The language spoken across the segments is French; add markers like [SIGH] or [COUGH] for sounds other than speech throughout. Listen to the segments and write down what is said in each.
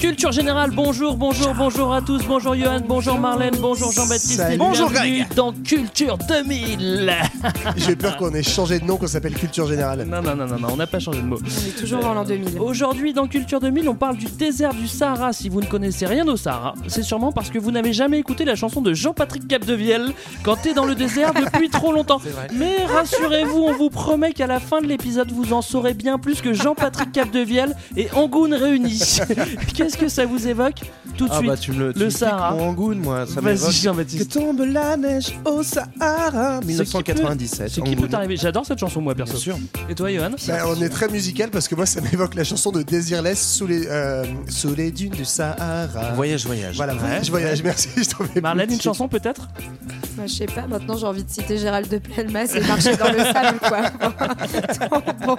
Culture générale, bonjour, bonjour, bonjour à tous, bonjour Johan, bonjour Marlène, bonjour Jean-Baptiste, Salut. et Bonjour, bienvenue Greg. dans Culture 2000 [LAUGHS] J'ai peur qu'on ait changé de nom, qu'on s'appelle Culture Générale. Non, non, non, non, non, on n'a pas changé de mot. On est toujours dans l'an 2000. Aujourd'hui, dans Culture 2000, on parle du désert du Sahara. Si vous ne connaissez rien au Sahara, c'est sûrement parce que vous n'avez jamais écouté la chanson de Jean-Patrick Capdevielle quand t'es dans le désert depuis trop longtemps. Mais rassurez-vous, on vous promet qu'à la fin de l'épisode, vous en saurez bien plus que Jean-Patrick Capdevielle et Angoun réunis. [LAUGHS] [LAUGHS] Qu'est-ce que ça vous évoque Tout de Ah suite. bah tu me le, tu le me piques Sahara. mon Angoun, moi, ça Vas-y, m'évoque. Que tombe la neige au Sahara. 1997. Ce qui peut Angoun. arriver. J'adore cette chanson, moi, perso. Bien sûr. Et toi, Johan? Bah, on est très musical parce que moi ça [LAUGHS] m'évoque la chanson de Desireless sous les, euh, sous les dunes du Sahara. Voyage, voyage. Voilà, voyage, voyage, merci. Je Marlène, une chanson peut-être? Bah, je sais pas, maintenant j'ai envie de citer Gérald de Pelmas et marcher dans le [LAUGHS] sable, quoi. Bon.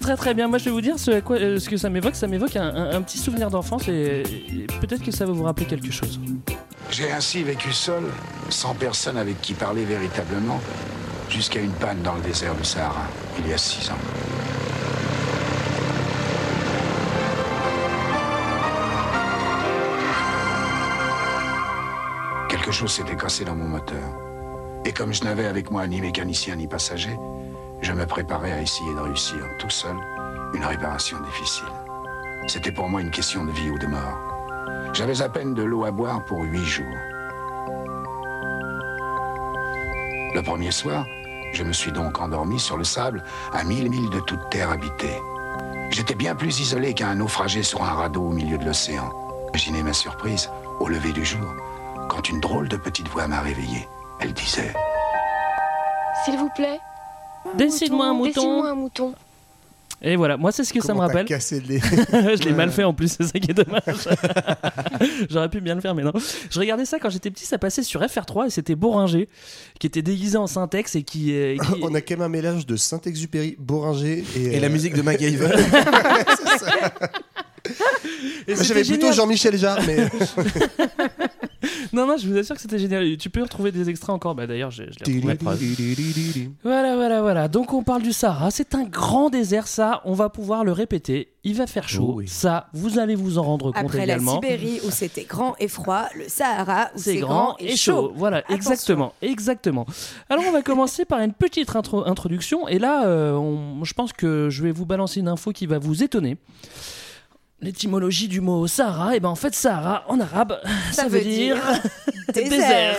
Très très bien. Moi, je vais vous dire ce, quoi, euh, ce que ça m'évoque. Ça m'évoque un, un- petit souvenir d'enfance et, et peut-être que ça va vous rappeler quelque chose. J'ai ainsi vécu seul, sans personne avec qui parler véritablement, jusqu'à une panne dans le désert du Sahara, il y a six ans. Quelque chose s'était cassé dans mon moteur. Et comme je n'avais avec moi ni mécanicien ni passager, je me préparais à essayer de réussir tout seul une réparation difficile. C'était pour moi une question de vie ou de mort. J'avais à peine de l'eau à boire pour huit jours. Le premier soir, je me suis donc endormi sur le sable à mille milles de toute terre habitée. J'étais bien plus isolé qu'un naufragé sur un radeau au milieu de l'océan. Imaginez ma surprise au lever du jour quand une drôle de petite voix m'a réveillé. Elle disait S'il vous plaît. Décide-moi un mouton. Décide-moi un mouton. Et voilà, moi, c'est ce que ça me rappelle. cassé [LAUGHS] je l'ai mal fait en plus, c'est ça qui est dommage. [LAUGHS] J'aurais pu bien le faire, mais non. Je regardais ça quand j'étais petit, ça passait sur FR3 et c'était Boringer qui était déguisé en syntaxe et qui. euh, qui- [LAUGHS] On a quand même un mélange de Saint-Exupéry, Boringer et. Et la euh, musique de MacGyver. c'est ça. [LAUGHS] J'avais plutôt. Jean-Michel Jarre, mais. [LAUGHS] Non, non, je vous assure que c'était génial. Tu peux retrouver des extraits encore. Bah d'ailleurs, je, je l'ai retrouvé. la. Voilà, voilà, voilà. Donc on parle du Sahara. C'est un grand désert, ça. On va pouvoir le répéter. Il va faire chaud. Oh oui. Ça, vous allez vous en rendre compte Après la également. Sibérie où c'était grand et froid, le Sahara où C'est c'est grand et chaud. Voilà, Attention. exactement, exactement. Alors on va commencer par une petite intro- introduction. Et là, euh, on- je pense que je vais vous balancer une info qui va vous étonner. L'étymologie du mot Sahara, et ben en fait Sahara en arabe, ça, veut dire, [LAUGHS] désert.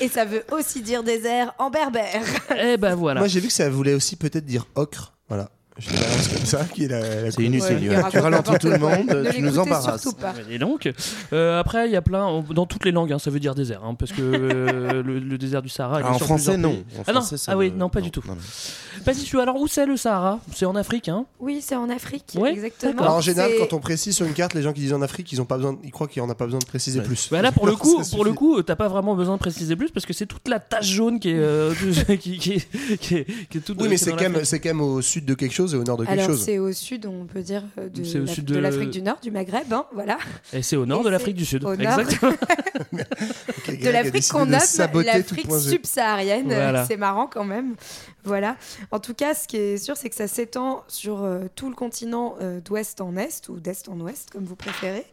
et ça veut aussi dire désert en berbère. et ben voilà. Moi j'ai vu que ça voulait aussi peut-être dire ocre. Voilà. Je te balance comme ça, qui est la. la C'est inutile. Ouais, tu ralentis tout le monde, Ne tu nous embarrasses. pas. Et donc, euh, après, il y a plein, dans toutes les langues, hein, ça veut dire désert, hein, parce que euh, [LAUGHS] le, le désert du Sahara. Ah, en français, non. En Ah non, français, ça ah oui, me- non, pas du tout. Vas-y, tu alors où c'est le Sahara? C'est en Afrique, hein? Oui, c'est en Afrique, Ouais, exactement. Alors, en général, C'est- quand on précise sur une carte, les gens qui disent en Afrique, ils ont pas besoin, ils croient qu'on n'a pas besoin de préciser Ouais. plus. Bah là pour le [LAUGHS] coup, pour le coup, t'as pas vraiment besoin de préciser plus parce que c'est toute la tache jaune qui est, euh, [LAUGHS] qui, qui, est- qui est- toute. Oui, mais c'est quand même au sud de quelque chose et au nord de quelque Alors chose. c'est au sud, on peut dire, euh, de, C'est au la- sud de de- l'Afrique du Nord, du Maghreb, hein, voilà. Et c'est au nord Et de l'Afrique du Sud. au nord. Exactement. [LAUGHS] De l'Afrique qu'on nomme l'Afrique subsaharienne. Voilà. C'est marrant quand même. Voilà. En tout cas, ce qui est sûr, c'est que ça s'étend sur euh, tout le continent euh, d'ouest en est ou d'est en ouest, comme vous préférez.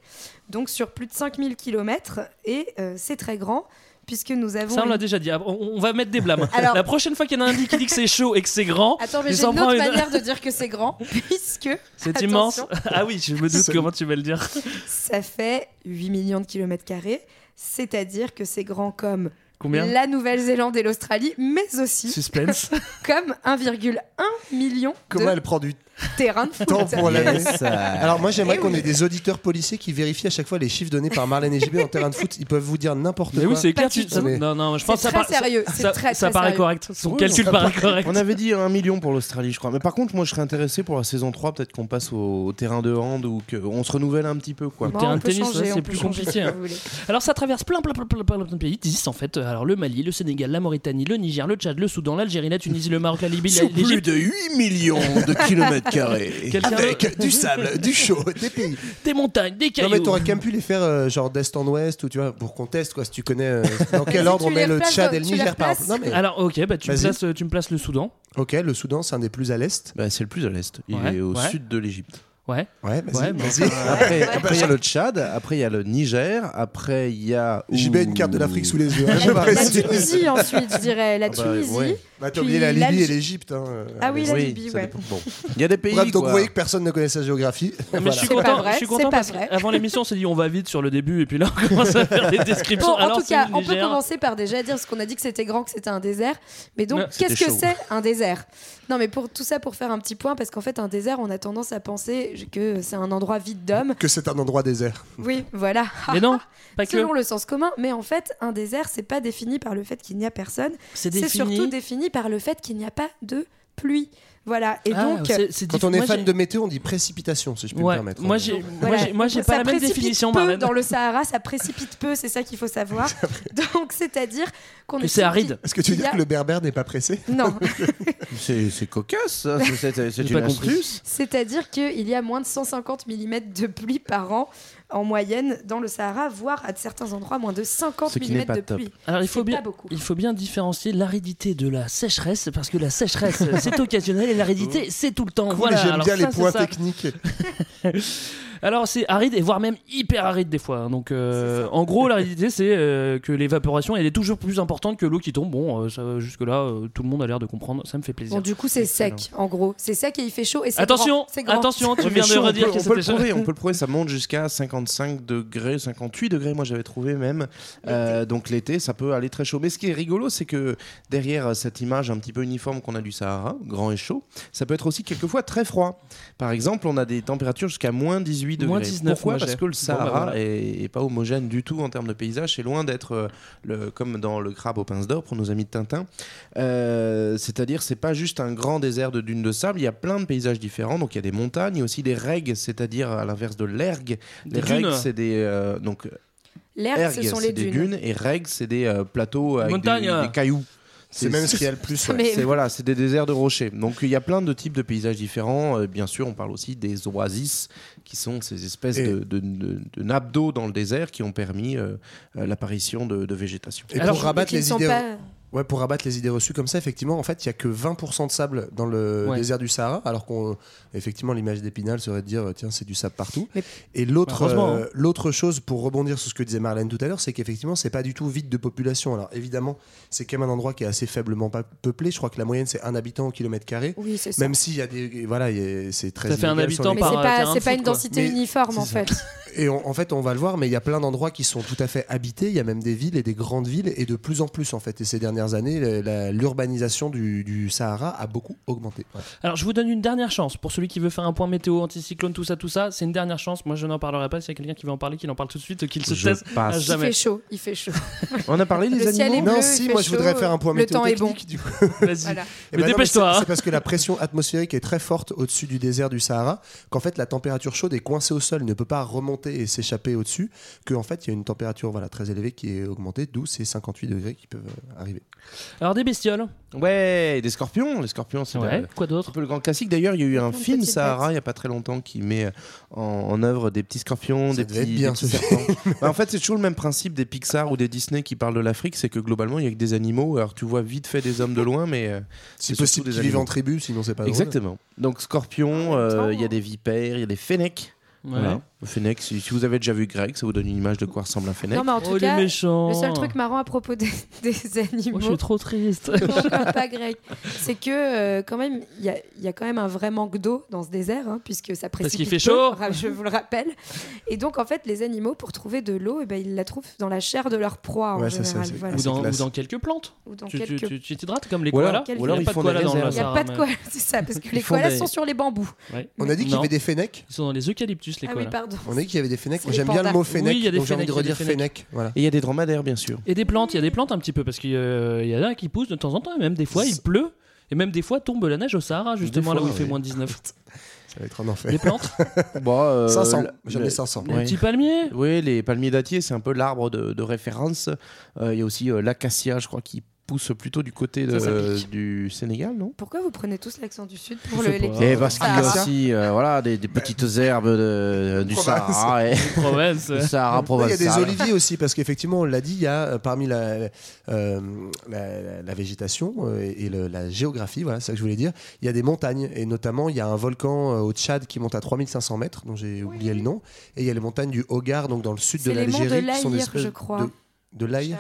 Donc sur plus de 5000 km et euh, c'est très grand puisque nous avons. Ça on l'a déjà dit. On, on va mettre des blâmes. [LAUGHS] Alors- La prochaine fois qu'il y en a un qui dit que c'est chaud et que c'est grand, Attends, mais j'ai une autre une- manière de dire que c'est grand, [LAUGHS] puisque c'est immense. Ah oui, je me doute comment tu vas le dire. ça fait 8 millions de kilomètres carrés, c'est-à-dire que c'est grand comme Combien la Nouvelle-Zélande et l'Australie, mais aussi Suspense. [LAUGHS] comme 1,1 million Comment de elle prend du terrains de foot. temps pour Yes. Alors moi j'aimerais Eh qu'on oui. ait des auditeurs policiers qui vérifient à chaque fois les chiffres donnés par Marlène et JB en terrain de foot. Ils peuvent vous dire n'importe Mais quoi. oui, c'est clair. Tu- ça- tout. Non, non, je C'est pense que ça, très par- ça- sérieux, c'est ça- très, ça très paraît sérieux. correct. Son Oui, calcul paraît correct. On avait dit un million pour l'Australie, je crois. Mais par contre, moi, je serais intéressé pour la saison 3, peut-être qu'on passe au, au terrain de hand ou qu'on se renouvelle un petit peu, quoi. Le Bon, terrain on de peut tennis, changer, ouais, on c'est peut plus changer, compliqué, si hein. vous voulez. Alors ça traverse plein, plein, plein, plein, plein, plein de pays, 10 en fait. Alors le Mali, le Sénégal, la Mauritanie, le Niger, le Tchad, le Soudan, l'Algérie, la Tunisie, le Maroc, la Libye, la- Sur plus l'Égypte. de 8 millions de kilomètres [LAUGHS] carrés. Quelqu'un Avec du sable, du chaud, des pays. [LAUGHS] Des montagnes, des Non cailloux. mais t'aurais quand même pu les faire euh, genre d'est en ouest ou tu vois pour qu'on teste quoi si tu connais euh, [LAUGHS] dans quel ordre on met le Tchad et le Niger par exemple. Non mais Alors ok, bah tu me, Vas-y. places, tu me places le Soudan. ok le Soudan c'est un des plus à l'est. Bah, c'est le plus à l'est. Il Ouais, est au ouais. sud de l'Égypte. Ouais. Ouais vas-y. Ouais, mais vas-y. enfin, Après, il y a le Tchad, après il y a le Niger, après il y a. JB a une carte de l'Afrique sous les yeux. hein, je La précise. Tunisie ensuite, je dirais. La Ah bah, Tunisie. ouais. Bah, t'as oublié la Libye et l'Égypte. hein, euh, Ah oui, la Libye, ça ouais. dépend. [LAUGHS] Bon. Il y a des pays. Bref, donc quoi. vous voyez que personne ne connaît sa géographie. Mais [LAUGHS] Voilà. je suis C'est pas content, vrai, je suis c'est content pas parce vrai. qu'avant l'émission on s'est dit on va vite sur le début et puis là on commence à faire des descriptions. Bon, en Alors tout c'est cas, on peut commencer par déjà dire ce qu'on a dit que c'était grand, que c'était un désert. Mais donc, qu'est-ce c'était que chaud. c'est un désert? Non, mais pour tout ça, pour faire un petit point, parce qu'en fait, un désert, on a tendance à penser que c'est un endroit vide d'hommes. Que c'est un endroit désert. Oui, voilà. Mais non, [LAUGHS] pas que. Selon le sens commun, mais en fait, un désert, c'est pas défini par le fait qu'il n'y a personne. C'est C'est défini. surtout défini par le fait qu'il n'y a pas de pluie. Voilà. Et Ah, donc, c'est- c'est Quand on est moi, fan de météo, on dit précipitation, si je peux Ouais, me permettre. moi j'ai, moi Voilà. j'ai, moi, j'ai pas ça la même définition, peu. Dans le Sahara, ça précipite peu, c'est ça qu'il faut savoir. [LAUGHS] Donc, c'est-à-dire qu'on est c'est aride. Est-ce que tu veux dire a- que le berbère n'est pas pressé? Non, [LAUGHS] C'est c'est cocasse, ça. C'est- C'est c'est J'ai une pas compris. astuce. c'est-à-dire qu'il y a moins de 150 mm de pluie par an en moyenne dans le Sahara, voire à certains endroits moins de 50 Ce qui n'est mm de top. pluie. Alors il faut bien, il faut bien différencier l'aridité de la sécheresse parce que la sécheresse [LAUGHS] c'est occasionnel et l'aridité c'est tout le temps. Cool, voilà. J'aime bien ça, les points techniques. [LAUGHS] Alors c'est aride et voire même hyper aride des fois. hein. Donc euh, en gros l'aridité c'est euh, que l'évaporation elle est toujours plus importante que l'eau qui tombe. Bon jusque là tout le monde a l'air de comprendre. Ça me fait plaisir. Bon, du coup, c'est sec, en gros. C'est sec et il fait chaud et c'est Attention, grand. C'est grand. attention, tu Ouais, [LAUGHS] mais viens de chaud, on redire peut- que on peut le chaud. prouver, on peut le prouver, ça monte jusqu'à 55 degrés, 58 degrés, moi j'avais trouvé même. Euh, donc l'été, ça peut aller très chaud. Mais ce qui est rigolo, c'est que derrière euh, cette image un petit peu uniforme qu'on a du Sahara, grand et chaud, ça peut être aussi quelquefois très froid. Par exemple, on a des températures jusqu'à moins 18 degrés. Moins 19, Pourquoi Parce que le Bon, Sahara bah, voilà. est, est pas homogène du tout en termes de paysage. C'est loin d'être euh, le, comme dans le crabe aux pinces d'or pour nos amis de Tintin. Euh, C'est-à-dire, c'est pas juste un grand désert de dunes de sable. Il y a plein de paysages différents. Donc, il y a des montagnes, il y a aussi des règues, c'est-à-dire à l'inverse de l'ergue. Des Les dunes. c'est des euh, donc L'herbe, ergues, ce sont c'est les des dunes. dunes et règues, c'est des euh, plateaux avec des, cailloux. C'est même ce qu'il y a le plus. ouais. [LAUGHS] Mais- C'est voilà, c'est des déserts de rochers. Donc il y a plein de types de paysages différents. Euh, bien sûr, on parle aussi des oasis, qui sont ces espèces Et- de, de- de- de nappes d'eau dans le désert qui ont permis euh, euh, l'apparition de, de végétation. Et Alors, pour rabattre les idées. pas- Ouais, pour rabattre les idées reçues comme ça, effectivement, en fait, il y a que 20% de sable dans le Ouais. désert du Sahara, alors qu'on, effectivement, l'image d'Épinal serait de dire, tiens, c'est du sable partout. Mais- Et l'autre, Heureusement, euh, l'autre chose, pour rebondir sur ce que disait Marlène tout à l'heure, c'est qu'effectivement, c'est pas du tout vide de population. Alors, évidemment, c'est quand même un endroit qui est assez faiblement peuplé. Je crois que la moyenne, c'est un habitant au kilomètre carré. Oui, c'est ça. Même s'il y a des, voilà, c'est très. Ça fait un habitant les- Mais c'est par, pas, pas une quoi. densité Mais- uniforme en fait. [LAUGHS] Et on- en fait, on va le voir, mais il y a plein d'endroits qui sont tout à fait habités. Il y a même des villes et des grandes villes, et de plus en plus en fait. Et ces dernières années, l'urbanisation du, du Sahara a beaucoup augmenté. Ouais. Alors je vous donne une dernière chance pour celui qui veut faire un point météo, anticyclone, tout ça, tout ça. C'est une dernière chance. Moi je n'en parlerai pas. S'il y a quelqu'un qui veut en parler, qu'il en parle tout de suite, qu'il se taise Il fait chaud, il fait chaud. [LAUGHS] On a parlé des Le ciel est animaux. bleu, non, il si, fait moi je voudrais faire un point le météo temps est bon. du. [LAUGHS] Vas-y. Voilà. Eh Mais ben non, dépêche-toi, c'est- hein. C'est parce que la pression atmosphérique est très forte au-dessus du désert du Sahara, qu'en fait la température chaude est coincée au sol, ne peut pas remonter et s'échapper au-dessus, qu'en fait il y a une température voilà, très élevée qui est augmentée, d'où ces 58 degrés qui peuvent euh, arriver. Alors des bestioles. Ouais, des scorpions. Les scorpions, c'est Ouais. Quoi un d'autre peu le grand classique. D'ailleurs, il y a eu un film Sahara il n'y a pas très longtemps qui met en, en œuvre des petits scorpions, Ça des petits, être bien, des petits ce serpents. Bah, en fait, c'est toujours le même principe des Pixar ou des Disney qui parlent de l'Afrique, c'est que globalement, il y a que des animaux. Alors, tu vois vite fait des hommes de loin, mais euh, Si C'est possible, qu'ils vivent en tribu, sinon c'est pas drôle. exactement. Donc, scorpions, même euh, il y a des vipères, il y a des fennecs. Ouais. Voilà. Fennec, si, si vous avez déjà vu Greg, ça vous donne une image de quoi ressemble un Fennec. Non, mais en tout Oh, il est cas, méchant. le seul truc marrant à propos des, [LAUGHS] des animaux. Moi, je suis trop triste. [LAUGHS] Pas Greg. C'est que euh, quand même, il y a, il y a quand même un vrai manque d'eau dans ce désert, hein, puisque ça précipite. qu'il fait chaud. [LAUGHS] Je vous le rappelle. Et donc en fait, les animaux pour trouver de l'eau, eh ben, ils la trouvent dans la chair de leur proie en Ouais, ça, général. voilà. ou, dans, classe. ou dans quelques plantes. Ou dans tu quelques- tu- tu t'hydrates comme les Ou alors- koalas. ou alors Il y ils a pas de koalas dans. Il n'y a pas de quoi, c'est ça, parce que les koalas sont sur les bambous. On a dit qu'il y avait des fennecs. Ils sont dans les eucalyptus, les Ah oui, koalas. Pardon. On a dit qu'il y avait des fennecs. Les J'aime bien le mot fennec, Oui, il y a des donc j'ai envie de fennecs, il y a redire des fennec. Voilà. Et il y a des dromadaires, bien sûr. Et des plantes, il y a des plantes un petit peu parce qu'il y a- il y en a qui poussent de temps en temps, et même des fois il pleut, et même des fois tombe la neige au Sahara, justement fois, là où il fait oui. moins de 19. [LAUGHS] Ça va être un enfer. Des plantes, [LAUGHS] Bon, euh, 500. le- J'en ai le- 500. des Ouais. petits palmiers. Oui, les palmiers dattiers, c'est un peu l'arbre de, de référence. Euh, Il y a aussi euh, l'acacia, je crois, qui pousse plutôt du côté de- du Sénégal, non? Pourquoi vous prenez tous l'accent du Sud pour le Et parce qu'il y a aussi euh, voilà, des, des petites herbes de- du Province. Sahara. Et, [LAUGHS] Provence. du Sahara Ouais, Il y a des oliviers aussi, parce qu'effectivement, on l'a dit, il y a euh, parmi la, euh, la, végétation euh, et, et le- la géographie, voilà, c'est ça que je voulais dire, il y a des montagnes, et notamment il y a un volcan euh, au Tchad qui monte à 3500 mètres, dont j'ai oublié le nom, et il y a les montagnes du Hogar, donc dans le sud de C'est les monts de l'Algérie, qui sont des l'Aïr, je crois. de, de l'Aïr.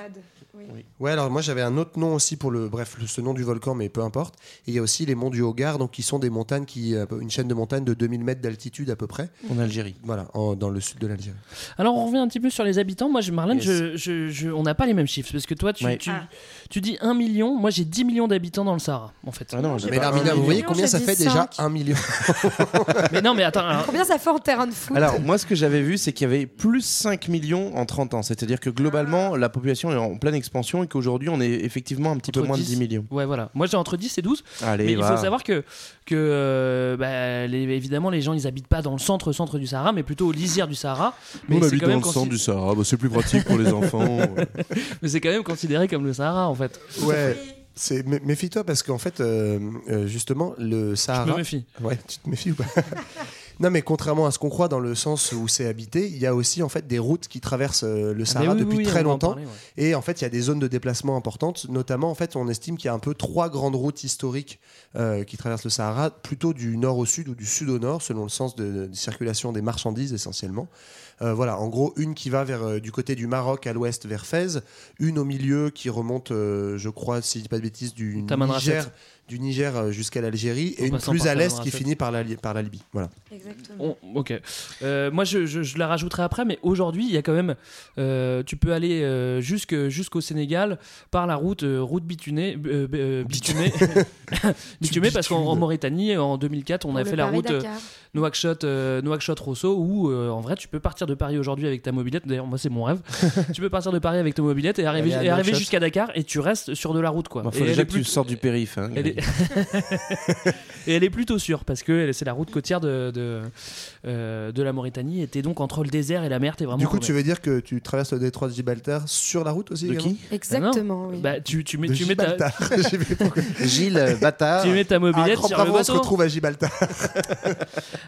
Oui. Ouais, alors moi j'avais un autre nom aussi pour le, bref, le- ce nom du volcan, mais peu importe. Et il y a aussi les monts du Hogar, donc qui sont des montagnes qui, euh, une chaîne de montagnes de 2000 mètres d'altitude à peu près. En Algérie. Voilà, en- dans le sud de l'Algérie. Alors on revient un petit peu sur les habitants. Moi, je- Marlène, Yes. je, je- je- on n'a pas les mêmes chiffres parce que toi, tu, Ouais. tu, Ah. tu dis 1 million. Moi, j'ai 10 millions d'habitants dans le Sahara, en fait. Ah non, Mais un vous voyez million, combien ça fait déjà cinq. un million [LAUGHS] mais non, mais attends. alors- Combien ça fait en terrain de foot Alors, moi, ce que j'avais vu, c'est qu'il y avait plus 5 millions en 30 ans. C'est-à-dire que globalement, la population est en pleine expansion et qu'aujourd'hui, on est effectivement un petit peu moins de 10. 10 millions. Ouais, voilà. Moi, j'ai entre 10 et 12. Allez, mais il va. faut savoir que, que euh, bah, les- évidemment, les gens, ils habitent pas dans le centre, centre du Sahara, mais plutôt aux lisières du Sahara. Mais c'est quand même consi- Sahara. Bah, c'est plus pratique pour les [LAUGHS] enfants. Mais c'est quand même considéré comme le Sahara, en fait. Ouais. C'est mé- méfie-toi parce qu'en fait euh, euh, justement le Je Sahara. me méfie. Ouais, tu te méfies ou pas? [LAUGHS] Non, mais contrairement à ce qu'on croit dans le sens où c'est habité, il y a aussi en fait des routes qui traversent euh, le Ah, Sahara oui, depuis oui, très longtemps. parler, ouais. Et en fait, il y a des zones de déplacement importantes. Notamment, en fait, on estime qu'il y a un peu trois grandes routes historiques euh, qui traversent le Sahara, plutôt du nord au sud ou du sud au nord, selon le sens de, de circulation des marchandises essentiellement. Euh, voilà, en gros, une qui va vers, euh, du côté du Maroc à l'ouest vers Fès, une au milieu qui remonte, euh, je crois, si je dis pas de bêtises, du. Niger, du Niger jusqu'à l'Algérie, En et une passant plus par à l'est qui finit par la, Li- par la Libye. Voilà. Exactement. On- ok. Euh, moi, je, je- je la rajouterai après, mais aujourd'hui, il y a quand même. euh, tu peux aller euh, jusque- jusqu'au Sénégal par la route, euh, route bitunée, euh, euh, bitumée, bitumée, [LAUGHS] parce qu'en en Mauritanie, en 2004, on Pour a fait la route euh, euh, Nouakchott-Rosso, où euh, en vrai, tu peux partir de Paris aujourd'hui avec ta mobilette. D'ailleurs, moi, c'est mon rêve. [LAUGHS] tu peux partir de Paris avec ta mobilette et arriver, et arriver jusqu'à Dakar, et tu restes sur de la route, quoi. Il Et faut déjà que tu sortes du périph. hein. elle est... [LAUGHS] et elle est plutôt sûre parce que c'est la route côtière de, de, euh, de la Mauritanie et t'es donc entre le désert et la mer t'es vraiment Du coup, tu veux dire que tu traverses le détroit de Gibraltar sur la route aussi De qui? Exactement, oui. bah, tu, tu mets, De tu, mets ta. [LAUGHS] Gilles euh, Bâtard. tu mets ta Ah, mobilette sur le bravo, on se bateau retrouve à Gibraltar.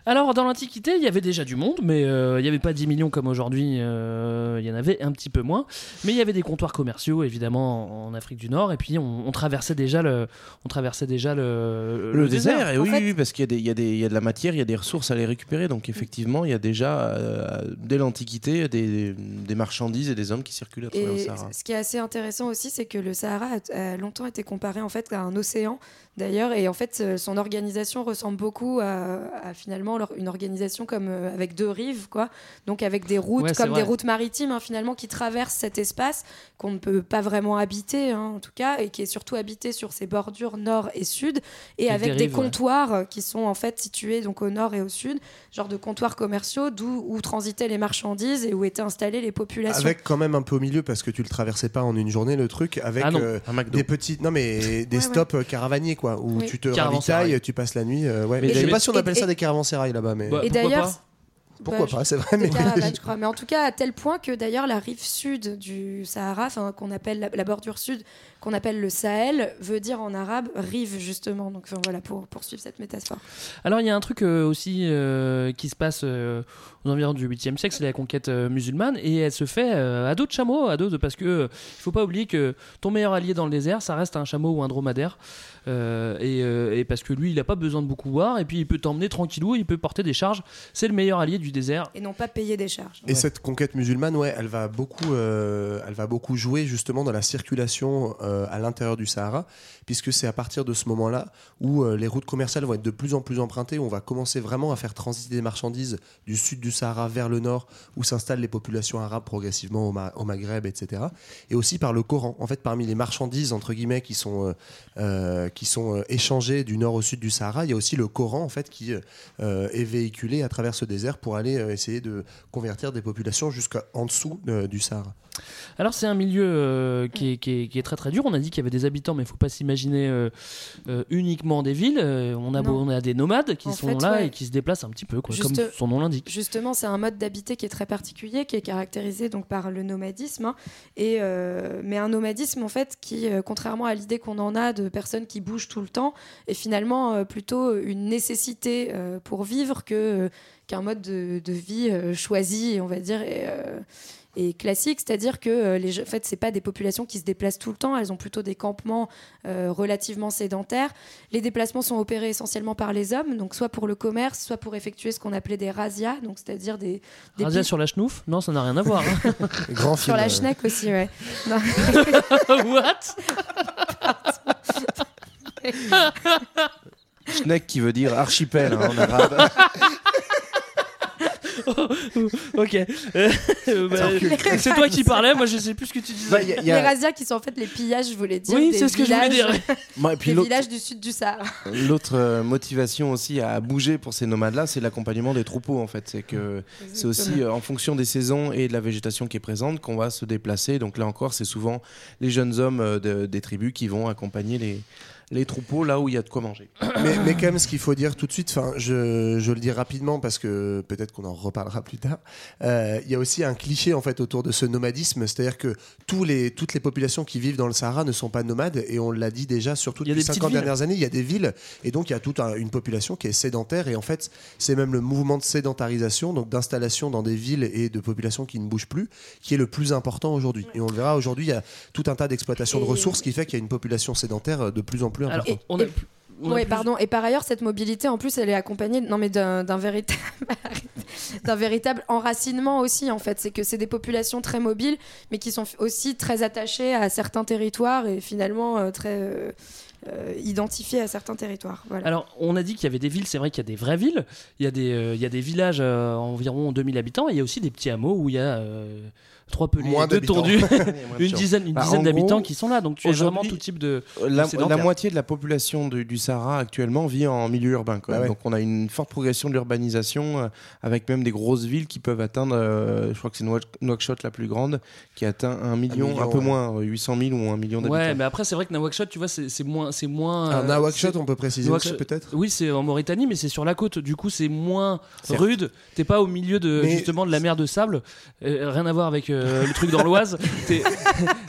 alors dans l'antiquité il y avait déjà du monde mais euh, il n'y avait pas 10 millions comme aujourd'hui euh, il y en avait un petit peu moins mais il y avait des comptoirs commerciaux évidemment en Afrique du Nord et puis on, on traversait déjà le on traversait déjà le, Le, désert, et oui, fait- oui, parce qu'il y, a des- il y, a des- il y a de la matière, il y a des ressources à les récupérer. Donc effectivement, il y a déjà, euh, dès l'Antiquité, des, des marchandises et des hommes qui circulent à travers le Sahara. ce qui est assez intéressant aussi, c'est que le Sahara a, a longtemps été comparé en fait à un océan, d'ailleurs, et en fait euh, son organisation ressemble beaucoup à, à finalement leur- une organisation comme euh, avec deux rives, quoi. Donc avec des routes Ouais, comme des routes maritimes hein, finalement qui traversent cet espace qu'on ne peut pas vraiment habiter, hein, en tout cas, et qui est surtout habité sur ses bordures nord et sud, et Avec avec des rives, comptoirs euh, qui sont en fait situés donc au nord et au sud, genre de comptoirs commerciaux d'où où transitaient les marchandises et où étaient installées les populations. Avec quand même un peu au milieu parce que tu le traversais pas en une journée le truc avec Ah non, euh, des petites non mais [LAUGHS] des Ouais, stops caravaniers quoi où Oui. tu te ravitailles, tu passes la nuit euh, ouais. Mais je sais pas si on et- appelle et- ça des caravansérails là-bas mais Bah, Et pourquoi d'ailleurs, pas pourquoi bah, pas c'est vrai mais [LAUGHS] je crois. Mais en tout cas, à tel point que d'ailleurs, la rive sud du Sahara, qu'on appelle la, la bordure sud, qu'on appelle le Sahel, veut dire en arabe rive, justement. Donc, enfin, voilà, pour poursuivre cette métaphore. Alors il y a un truc euh, aussi euh, qui se passe euh, aux environs du 8e siècle, c'est la conquête euh, musulmane et elle se fait euh, à dos de chameau, à dos de parce que euh, il faut pas oublier que ton meilleur allié dans le désert, ça reste un chameau ou un dromadaire Euh, et, euh, et parce que lui, il a pas besoin de beaucoup boire et puis il peut t'emmener tranquillou, il peut porter des charges. C'est le meilleur allié du désert. Et non pas payer des charges. Et cette conquête musulmane, ouais, elle va beaucoup, euh, elle va beaucoup jouer justement dans la circulation euh, à l'intérieur du Sahara, puisque c'est à partir de ce moment-là où euh, les routes commerciales vont être de plus en plus empruntées, où on va commencer vraiment à faire transiter des marchandises du sud du Sahara vers le nord, où s'installent les populations arabes progressivement au, Ma- au Maghreb, etc. Et aussi par le Coran. En fait, parmi les marchandises entre guillemets qui sont euh, euh, qui sont euh, échangées du nord au sud du Sahara, il y a aussi le Coran en fait qui euh, est véhiculé à travers ce désert pour aller euh, essayer de convertir des populations jusqu'en dessous euh, du Sahara. Alors c'est un milieu euh, qui, est, qui est- qui est très très dur. On a dit qu'il y avait des habitants, mais il faut pas s'imaginer euh, euh, uniquement des villes. On, a, Non. on a des nomades qui En sont fait, là ouais. et qui se déplacent un petit peu, quoi, Juste- comme son nom l'indique. Justement, c'est un mode d'habiter qui est très particulier, qui est caractérisé donc par le nomadisme, hein, et mais un nomadisme en fait qui, contrairement à l'idée qu'on en a de personnes qui bougent tout le temps, est finalement plutôt une nécessité pour vivre que qu'un mode de, de vie choisi, on va dire. Et, et classique, c'est-à-dire que euh, les, en fait, c'est pas des populations qui se déplacent tout le temps, elles ont plutôt des campements euh, relativement sédentaires. Les déplacements sont opérés essentiellement par les hommes, donc soit pour le commerce, soit pour effectuer ce qu'on appelait des razzias, donc c'est-à-dire des, des Razia piques- sur la chenouf Non, ça n'a rien à voir. hein. [LAUGHS] Grand sur la schneck aussi, ouais. [LAUGHS] Non. What? [LAUGHS] Schneck qui veut dire archipel hein, en arabe. [LAUGHS] ok. Euh, [LAUGHS] bah, c'est toi qui parlais, moi je sais plus ce que tu disais. Bah, y a- y a- Les razzias qui sont en fait les pillages, je voulais dire. Oui, c'est ce que je voulais villages- dire. [LAUGHS] Moi, et puis des villages du sud du Sahara. L'autre euh, motivation aussi à bouger pour ces nomades-là, c'est l'accompagnement des troupeaux en fait. C'est que c'est aussi euh, en fonction des saisons et de la végétation qui est présente qu'on va se déplacer. Donc là encore, c'est souvent les jeunes hommes euh, de- des tribus qui vont accompagner les, les troupeaux là où il y a de quoi manger. [COUGHS] mais, mais quand même, ce qu'il faut dire tout de suite, enfin, je, je le dis rapidement parce que peut-être qu'on en reparlera plus tard. euh, Il y a aussi un cliché en fait autour de ce nomadisme, c'est-à-dire que tous les, toutes les populations qui vivent dans le Sahara ne sont pas nomades et on l'a dit déjà, surtout depuis des 50 petites villes. dernières années, il y a des villes et donc il y a toute un- une population qui est sédentaire et en fait, c'est même le mouvement de sédentarisation, donc d'installation dans des villes et de populations qui ne bougent plus, qui est le plus important aujourd'hui. Et on le verra aujourd'hui, il y a tout un tas d'exploitation de ressources qui fait qu'il y a une population sédentaire de plus en plus Alors, importante. on a, et- on a Oui, plus- pardon. Et par ailleurs, cette mobilité, en plus, elle est accompagnée non, mais d'un véritable, [LAUGHS] d'un véritable enracinement aussi, en fait. C'est que c'est des populations très mobiles, mais qui sont aussi très attachées à certains territoires et finalement euh, très euh, euh, identifiées à certains territoires. Voilà. Alors, on a dit qu'il y avait des villes, c'est vrai qu'il y a des vraies villes, il y a des, euh, il y a des villages euh, environ 2000 habitants, et il y a aussi des petits hameaux où il y a euh, trois pelés, Moins deux tondus, [LAUGHS] de [LAUGHS] une dizaine, une Bah, dizaine d'habitants qui sont là, donc tu as vraiment tout type de... La, moitié de la population du, du Sahara actuellement vit en milieu urbain. quoi. Bah ouais. Donc on a une forte progression de l'urbanisation, euh, avec même des grosses villes qui peuvent atteindre, euh, je crois que c'est Nouak- Nouakchott la plus grande, qui atteint un million, un, million, peu ouais. moins, euh, 800 000 ou un million d'habitants. Ouais, mais après, c'est vrai que Nawakshot, tu vois, c'est c'est moins... c'est moins Un euh, Nawakshot, c'est- on peut préciser Nouakchott- aussi peut-être? Oui, c'est en Mauritanie, mais c'est sur la côte. Du coup, c'est moins rude. T'es pas au milieu de Mais- justement de la mer de sable. Euh, rien à voir avec euh, le truc dans l'Oise. T'es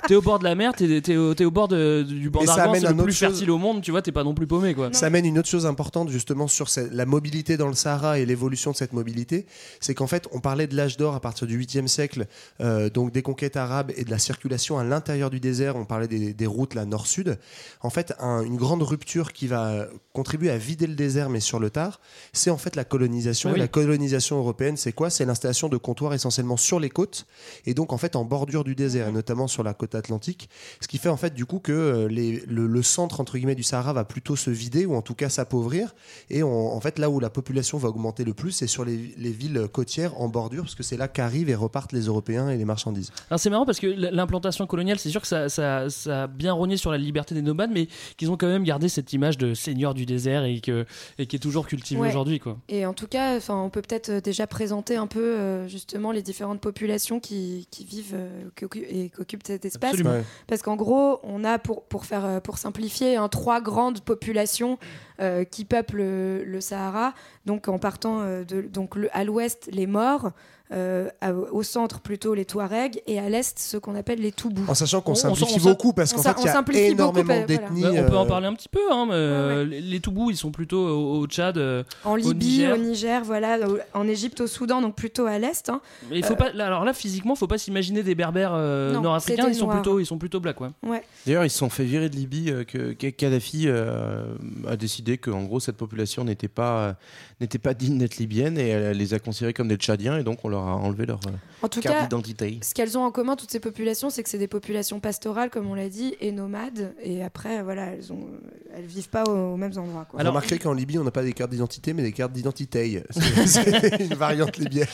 t'es au bord de la mer. T'es t'es au, au bord de- du banc d'Argan. C'est le plus chose. fertile au monde. Tu vois, t'es pas non plus paumé, quoi. Ça amène une autre chose importante justement sur cette- la mobilité dans le Sahara et l'évolution de cette mobilité, c'est qu'en fait on parlait de l'âge d'or à partir du 8e siècle, euh, donc des conquêtes arabes et de la circulation à l'intérieur du désert, on parlait des, des routes là nord-sud. En fait un- une grande rupture qui va contribuer à vider le désert mais sur le tard, c'est en fait la colonisation. Et la colonisation européenne c'est quoi? C'est l'installation de comptoirs essentiellement sur les côtes et donc en fait en bordure du désert et notamment sur la côte atlantique, ce qui fait en fait du coup que euh, les- le, le centre entre guillemets du Sahara va plutôt se vider ou en tout cas s'appauvrir et on- en fait là où la population va augmenter le plus c'est sur les, les villes côtières en bordure parce que c'est là qu'arrivent et repartent les Européens et les marchandises. Alors c'est marrant parce que l'implantation coloniale, c'est sûr que ça, ça- ça a bien rogné sur la liberté des nomades, mais qu'ils ont quand même gardé cette image de seigneur du désert et, que, et qui est toujours cultivée Ouais. aujourd'hui, quoi. Et en tout cas, enfin, on peut peut-être déjà présenter un peu euh, justement les différentes populations qui, qui vivent euh, qui et qui occupent cet espace. Absolument. Parce qu'en gros, on a pour, pour, faire, euh, pour simplifier hein, trois grandes populations euh, qui peuplent le, le Sahara. Donc en partant euh, de, donc le- à l'ouest, les Morts, euh, au centre plutôt les Touaregs et à l'est ceux qu'on appelle les Toubous. En sachant qu'on On- on simplifie beaucoup parce on qu'en fait il y a simplifie beaucoup, énormément bah, d'ethnies. voilà. on peut en euh, parler un petit peu. Hein, mais, euh, Les, les Toubous, ils sont plutôt au, au Tchad. euh, En au Libye, Niger. au Niger, voilà, en Égypte, au Soudan, donc plutôt à l'est. hein. Mais il faut Euh, pas. là, alors là, physiquement, faut pas s'imaginer des berbères euh, nord-africains. Ils sont Noirs. plutôt, ils sont plutôt blacks, ouais. Ouais. D'ailleurs, ils se sont fait virer de Libye, euh, que, que Kadhafi euh, a décidé que, en gros, cette population n'était pas, euh, n'était pas digne d'être libyenne et elle les a considérés comme des Tchadiens et donc on leur a enlevé leur euh, En tout carte d'identité. Ce qu'elles ont en commun, toutes ces populations, c'est que c'est des populations pastorales, comme on l'a dit, et nomades. Et après, voilà, elles ont, elles vivent pas aux, aux mêmes endroits. Quoi. Vous remarquerez qu'en Libye, on n'a pas des cartes d'identité, mais des cartes d'identité. [LAUGHS] C'est- une variante libyenne.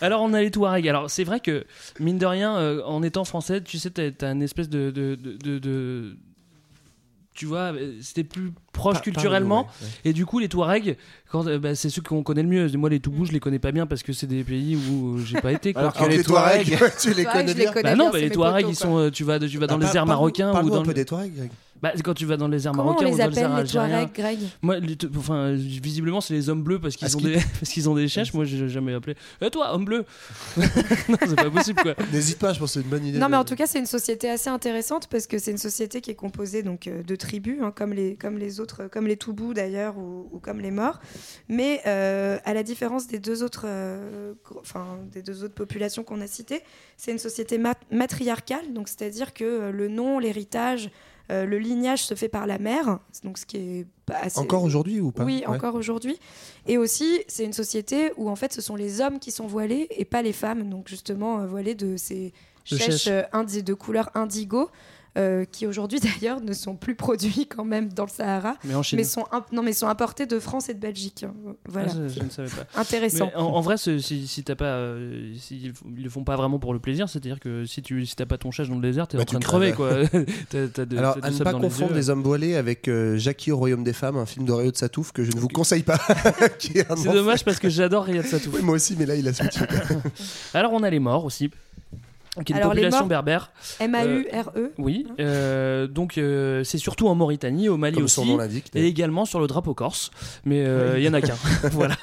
Alors on a les Touaregs. Alors c'est vrai que mine de rien, euh, en étant français, tu sais, t'as as une espèce de, de, de- de- de- tu vois, euh, c'était plus proche culturellement. ouais, Et du coup, les Touaregs, quand, euh, bah, c'est ceux qu'on connaît le mieux. Moi, les Toubous, je les connais pas bien parce que c'est des pays où j'ai pas été. quoi. Alors que les Touaregs, [LAUGHS] tu les connais je les bien. connais Bah non, bien, bah, les Touaregs, potos, ils sont, euh, tu vas, tu vas dans Ah, les par- airs marocains ou dans un peu le- des Touaregs, Greg. Bah, quand tu vas dans les airs Comment on marocains ou les dans les airs appelle, les algériens. Touaregs, Greg? Moi, les t- enfin, visiblement, c'est les hommes bleus parce qu'ils ont, des... [LAUGHS] parce qu'ils ont des chèches. Moi, j'ai jamais appelé. Eh, toi, homme bleu [LAUGHS] Non, c'est pas possible, quoi. N'hésite pas, je pense que c'est une bonne idée. Non, de- mais en tout cas, c'est une société assez intéressante parce que c'est une société qui est composée donc euh, de tribus, hein, comme les comme les autres, comme les Toubous d'ailleurs ou, ou comme les Morts. Mais euh, à la différence des deux autres, euh, enfin des deux autres populations qu'on a citées, c'est une société mat- matriarcale, donc c'est-à-dire que le nom, l'héritage, euh, le lignage se fait par la mère, donc ce qui est pas assez- Encore aujourd'hui ou pas oui, Ouais. encore aujourd'hui. Et aussi, c'est une société où en fait, ce sont les hommes qui sont voilés et pas les femmes. Donc justement, euh, voilés de ces chèches euh, de couleur indigo. Euh, qui aujourd'hui [LAUGHS] d'ailleurs ne sont plus produits quand même dans le Sahara, Mais en Chine. mais sont imp- non mais sont importés de France et de Belgique. hein. Voilà, Ah, je, je ne savais pas. intéressant. En, en vrai, si, si t'as pas, euh, si ils, f- ils le font pas vraiment pour le plaisir, c'est-à-dire que si tu si t'as pas ton chèche dans le désert, t'es Bah, en tu train de crever quoi. [LAUGHS] De- Alors, à ne pas les confondre les hommes voilés avec euh, Jackie au Royaume des Femmes, un film d'Oreo de Satouf que je ne vous conseille pas. [LAUGHS] C'est dommage parce que j'adore Riyad Satouf. Oui, moi aussi, mais là, il a switché. Alors on a les morts aussi, qui est une Alors, les population morts- berbère. M-A-U-R-E. Oui, euh, donc euh, c'est surtout en Mauritanie, au Mali Comme aussi, son nom l'indique. et également sur le drapeau corse. Mais euh, il y en a qu'un. [LAUGHS] voilà.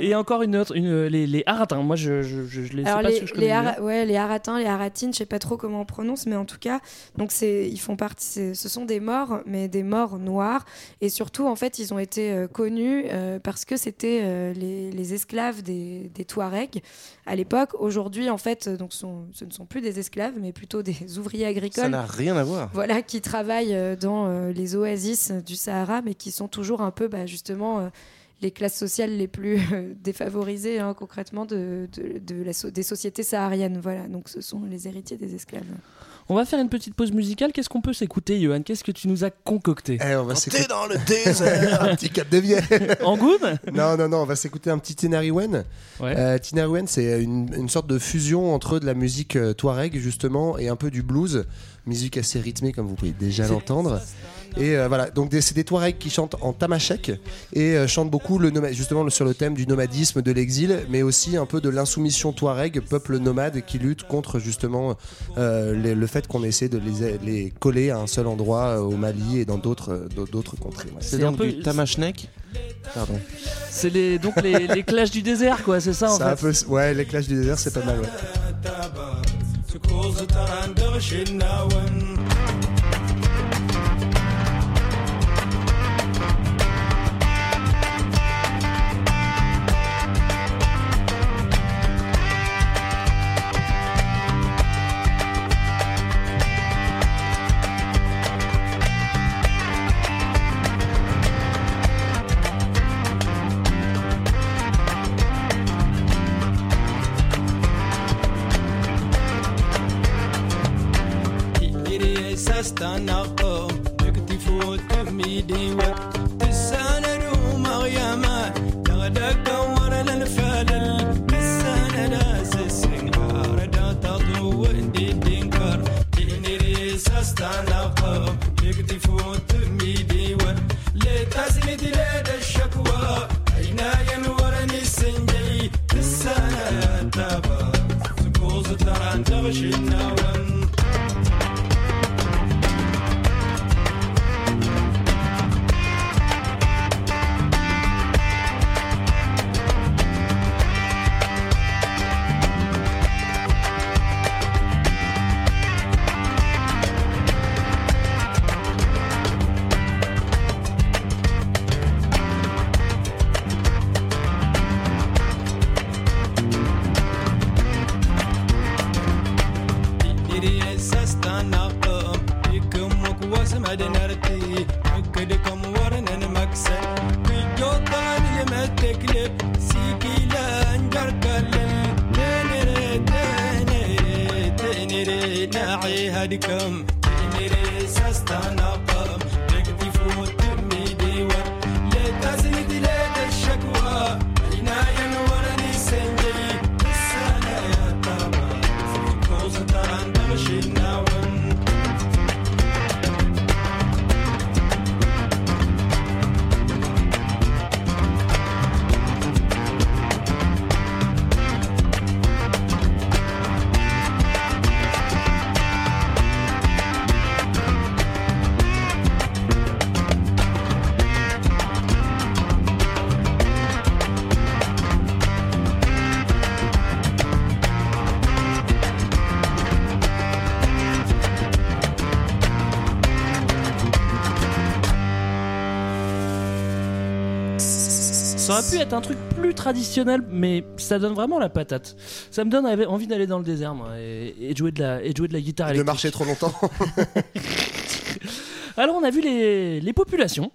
Et encore une autre, une, les, les Haratins. Moi, je, je, je, je les sais Alors pas les, si je connais les, ouais, Haratins, les Haratines, je sais pas trop comment on prononce, mais en tout cas, donc c'est, ils font partie, ce sont des morts, mais des morts noirs, et surtout en fait, ils ont été euh, connus euh, parce que c'était euh, les, les esclaves des, des Touaregs à l'époque. Aujourd'hui, en fait, donc sont- ce ne sont plus des esclaves, mais plutôt des [LAUGHS] ouvriers Ça agricoles. n'a rien à voir. Voilà, qui travaillent dans euh, les oasis du Sahara, mais qui sont toujours un peu, bah, justement, euh, les classes sociales les plus euh, [LAUGHS] défavorisées, hein, concrètement, de, de- de la so- des sociétés sahariennes. Voilà, donc ce sont les héritiers des esclaves. On va faire une petite pause musicale. Qu'est-ce qu'on peut s'écouter, Johan? Qu'est-ce que tu nous as concocté? Eh, on va s'écouter dans le [LAUGHS] désert un petit cap de Vienne. [LAUGHS] En good non, non, non, on va s'écouter un petit Tinariwen. Ouais. Euh, Tinariwen, c'est une, une sorte de fusion entre de la musique euh, touareg, justement, et un peu du blues. Musique assez rythmée, comme vous pouvez déjà l'entendre. Et euh, voilà, donc c'est des Touaregs qui chantent en tamashek et euh, chantent beaucoup le justement sur le thème du nomadisme, de l'exil, mais aussi un peu de l'insoumission Touareg, peuple nomade qui lutte contre justement euh, les- le fait qu'on essaie de les, les coller à un seul endroit euh, au Mali et dans d'autres euh, d'autres contrées. ouais. C'est C'est un donc peu- du tamashnek Pardon. C'est les, donc les, [LAUGHS] les clashs du désert, quoi, c'est ça en C'est un fait. peu, ouais, les clashs du désert, c'est pas mal. Ouais. Aurait pu être un truc plus traditionnel, mais ça donne vraiment la patate. Ça me donne envie d'aller dans le désert, moi, et, et de jouer de la, et de jouer de la guitare De électrique. marcher trop longtemps. [LAUGHS] [LAUGHS] Alors, on a vu les, les populations.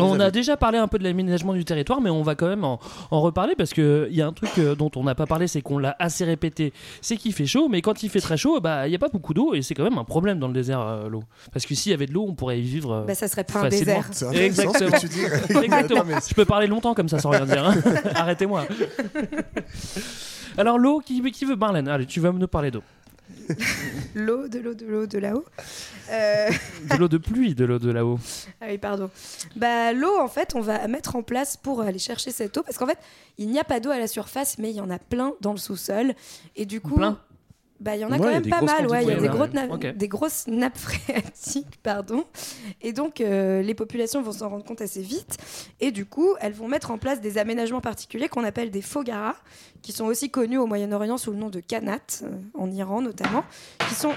On a déjà parlé un peu de l'aménagement du territoire, mais on va quand même en, en reparler parce qu'il y a un truc euh, dont on n'a pas parlé, c'est qu'on l'a assez répété, c'est qu'il fait chaud, mais quand il fait très chaud, bah il n'y a pas beaucoup d'eau et c'est quand même un problème dans le désert, euh, l'eau. Parce que s'il y avait de l'eau, on pourrait y vivre. euh, Bah, ça serait pas un facilement. désert. Exactement. que tu dis. [LAUGHS] Exactement. Mais- Je peux parler longtemps comme ça sans rien dire. hein. [LAUGHS] Arrêtez-moi. Alors l'eau, qui, qui veut Marlène Allez, tu vas nous parler d'eau. L'eau, de l'eau, de l'eau, de là-haut. Euh, De l'eau de pluie, de l'eau de là-haut. Ah oui, pardon. Bah, l'eau, en fait, on va mettre en place pour aller chercher cette eau. Parce qu'en fait, il n'y a pas d'eau à la surface, mais il y en a plein dans le sous-sol. Et du coup. Plein? Bah, il y en a Ouais, quand a même pas mal, ouais, il y a des, na- Ok. des grosses nappes [LAUGHS] phréatiques, pardon. Et donc, euh, les populations vont s'en rendre compte assez vite. Et du coup, elles vont mettre en place des aménagements particuliers qu'on appelle des fogaras, qui sont aussi connus au Moyen-Orient sous le nom de kanat, euh, en Iran notamment, qui sont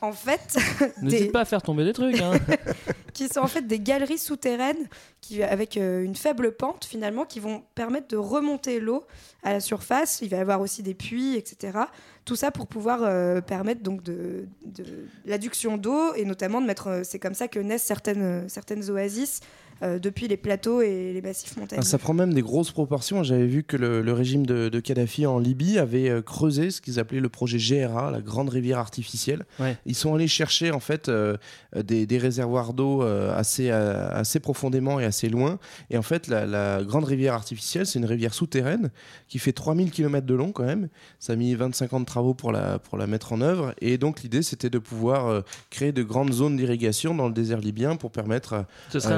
en fait [LAUGHS] N'hésite des, pas à faire tomber des trucs. hein. [LAUGHS] qui sont en fait des galeries souterraines qui, avec euh, une faible pente finalement, qui vont permettre de remonter l'eau à la surface. Il va y avoir aussi des puits, etc. Tout ça pour pouvoir euh, permettre donc de, de l'adduction d'eau et notamment de mettre. euh, c'est comme ça que naissent certaines, certaines oasis euh, depuis les plateaux et les massifs montagneux. Ah, ça prend même des grosses proportions. J'avais vu que le, le régime de, de Kadhafi en Libye avait euh, creusé ce qu'ils appelaient le projet GRA, la grande rivière artificielle. Ouais. Ils sont allés chercher en fait euh, des, des réservoirs d'eau euh, assez, euh, assez profondément et assez loin. Et en fait, la, la grande rivière artificielle, c'est une rivière souterraine qui fait 3000 km de long quand même. Ça a mis 25 ans de travaux pour la, pour la mettre en œuvre. Et donc l'idée, c'était de pouvoir euh, créer de grandes zones d'irrigation dans le désert libyen pour permettre un-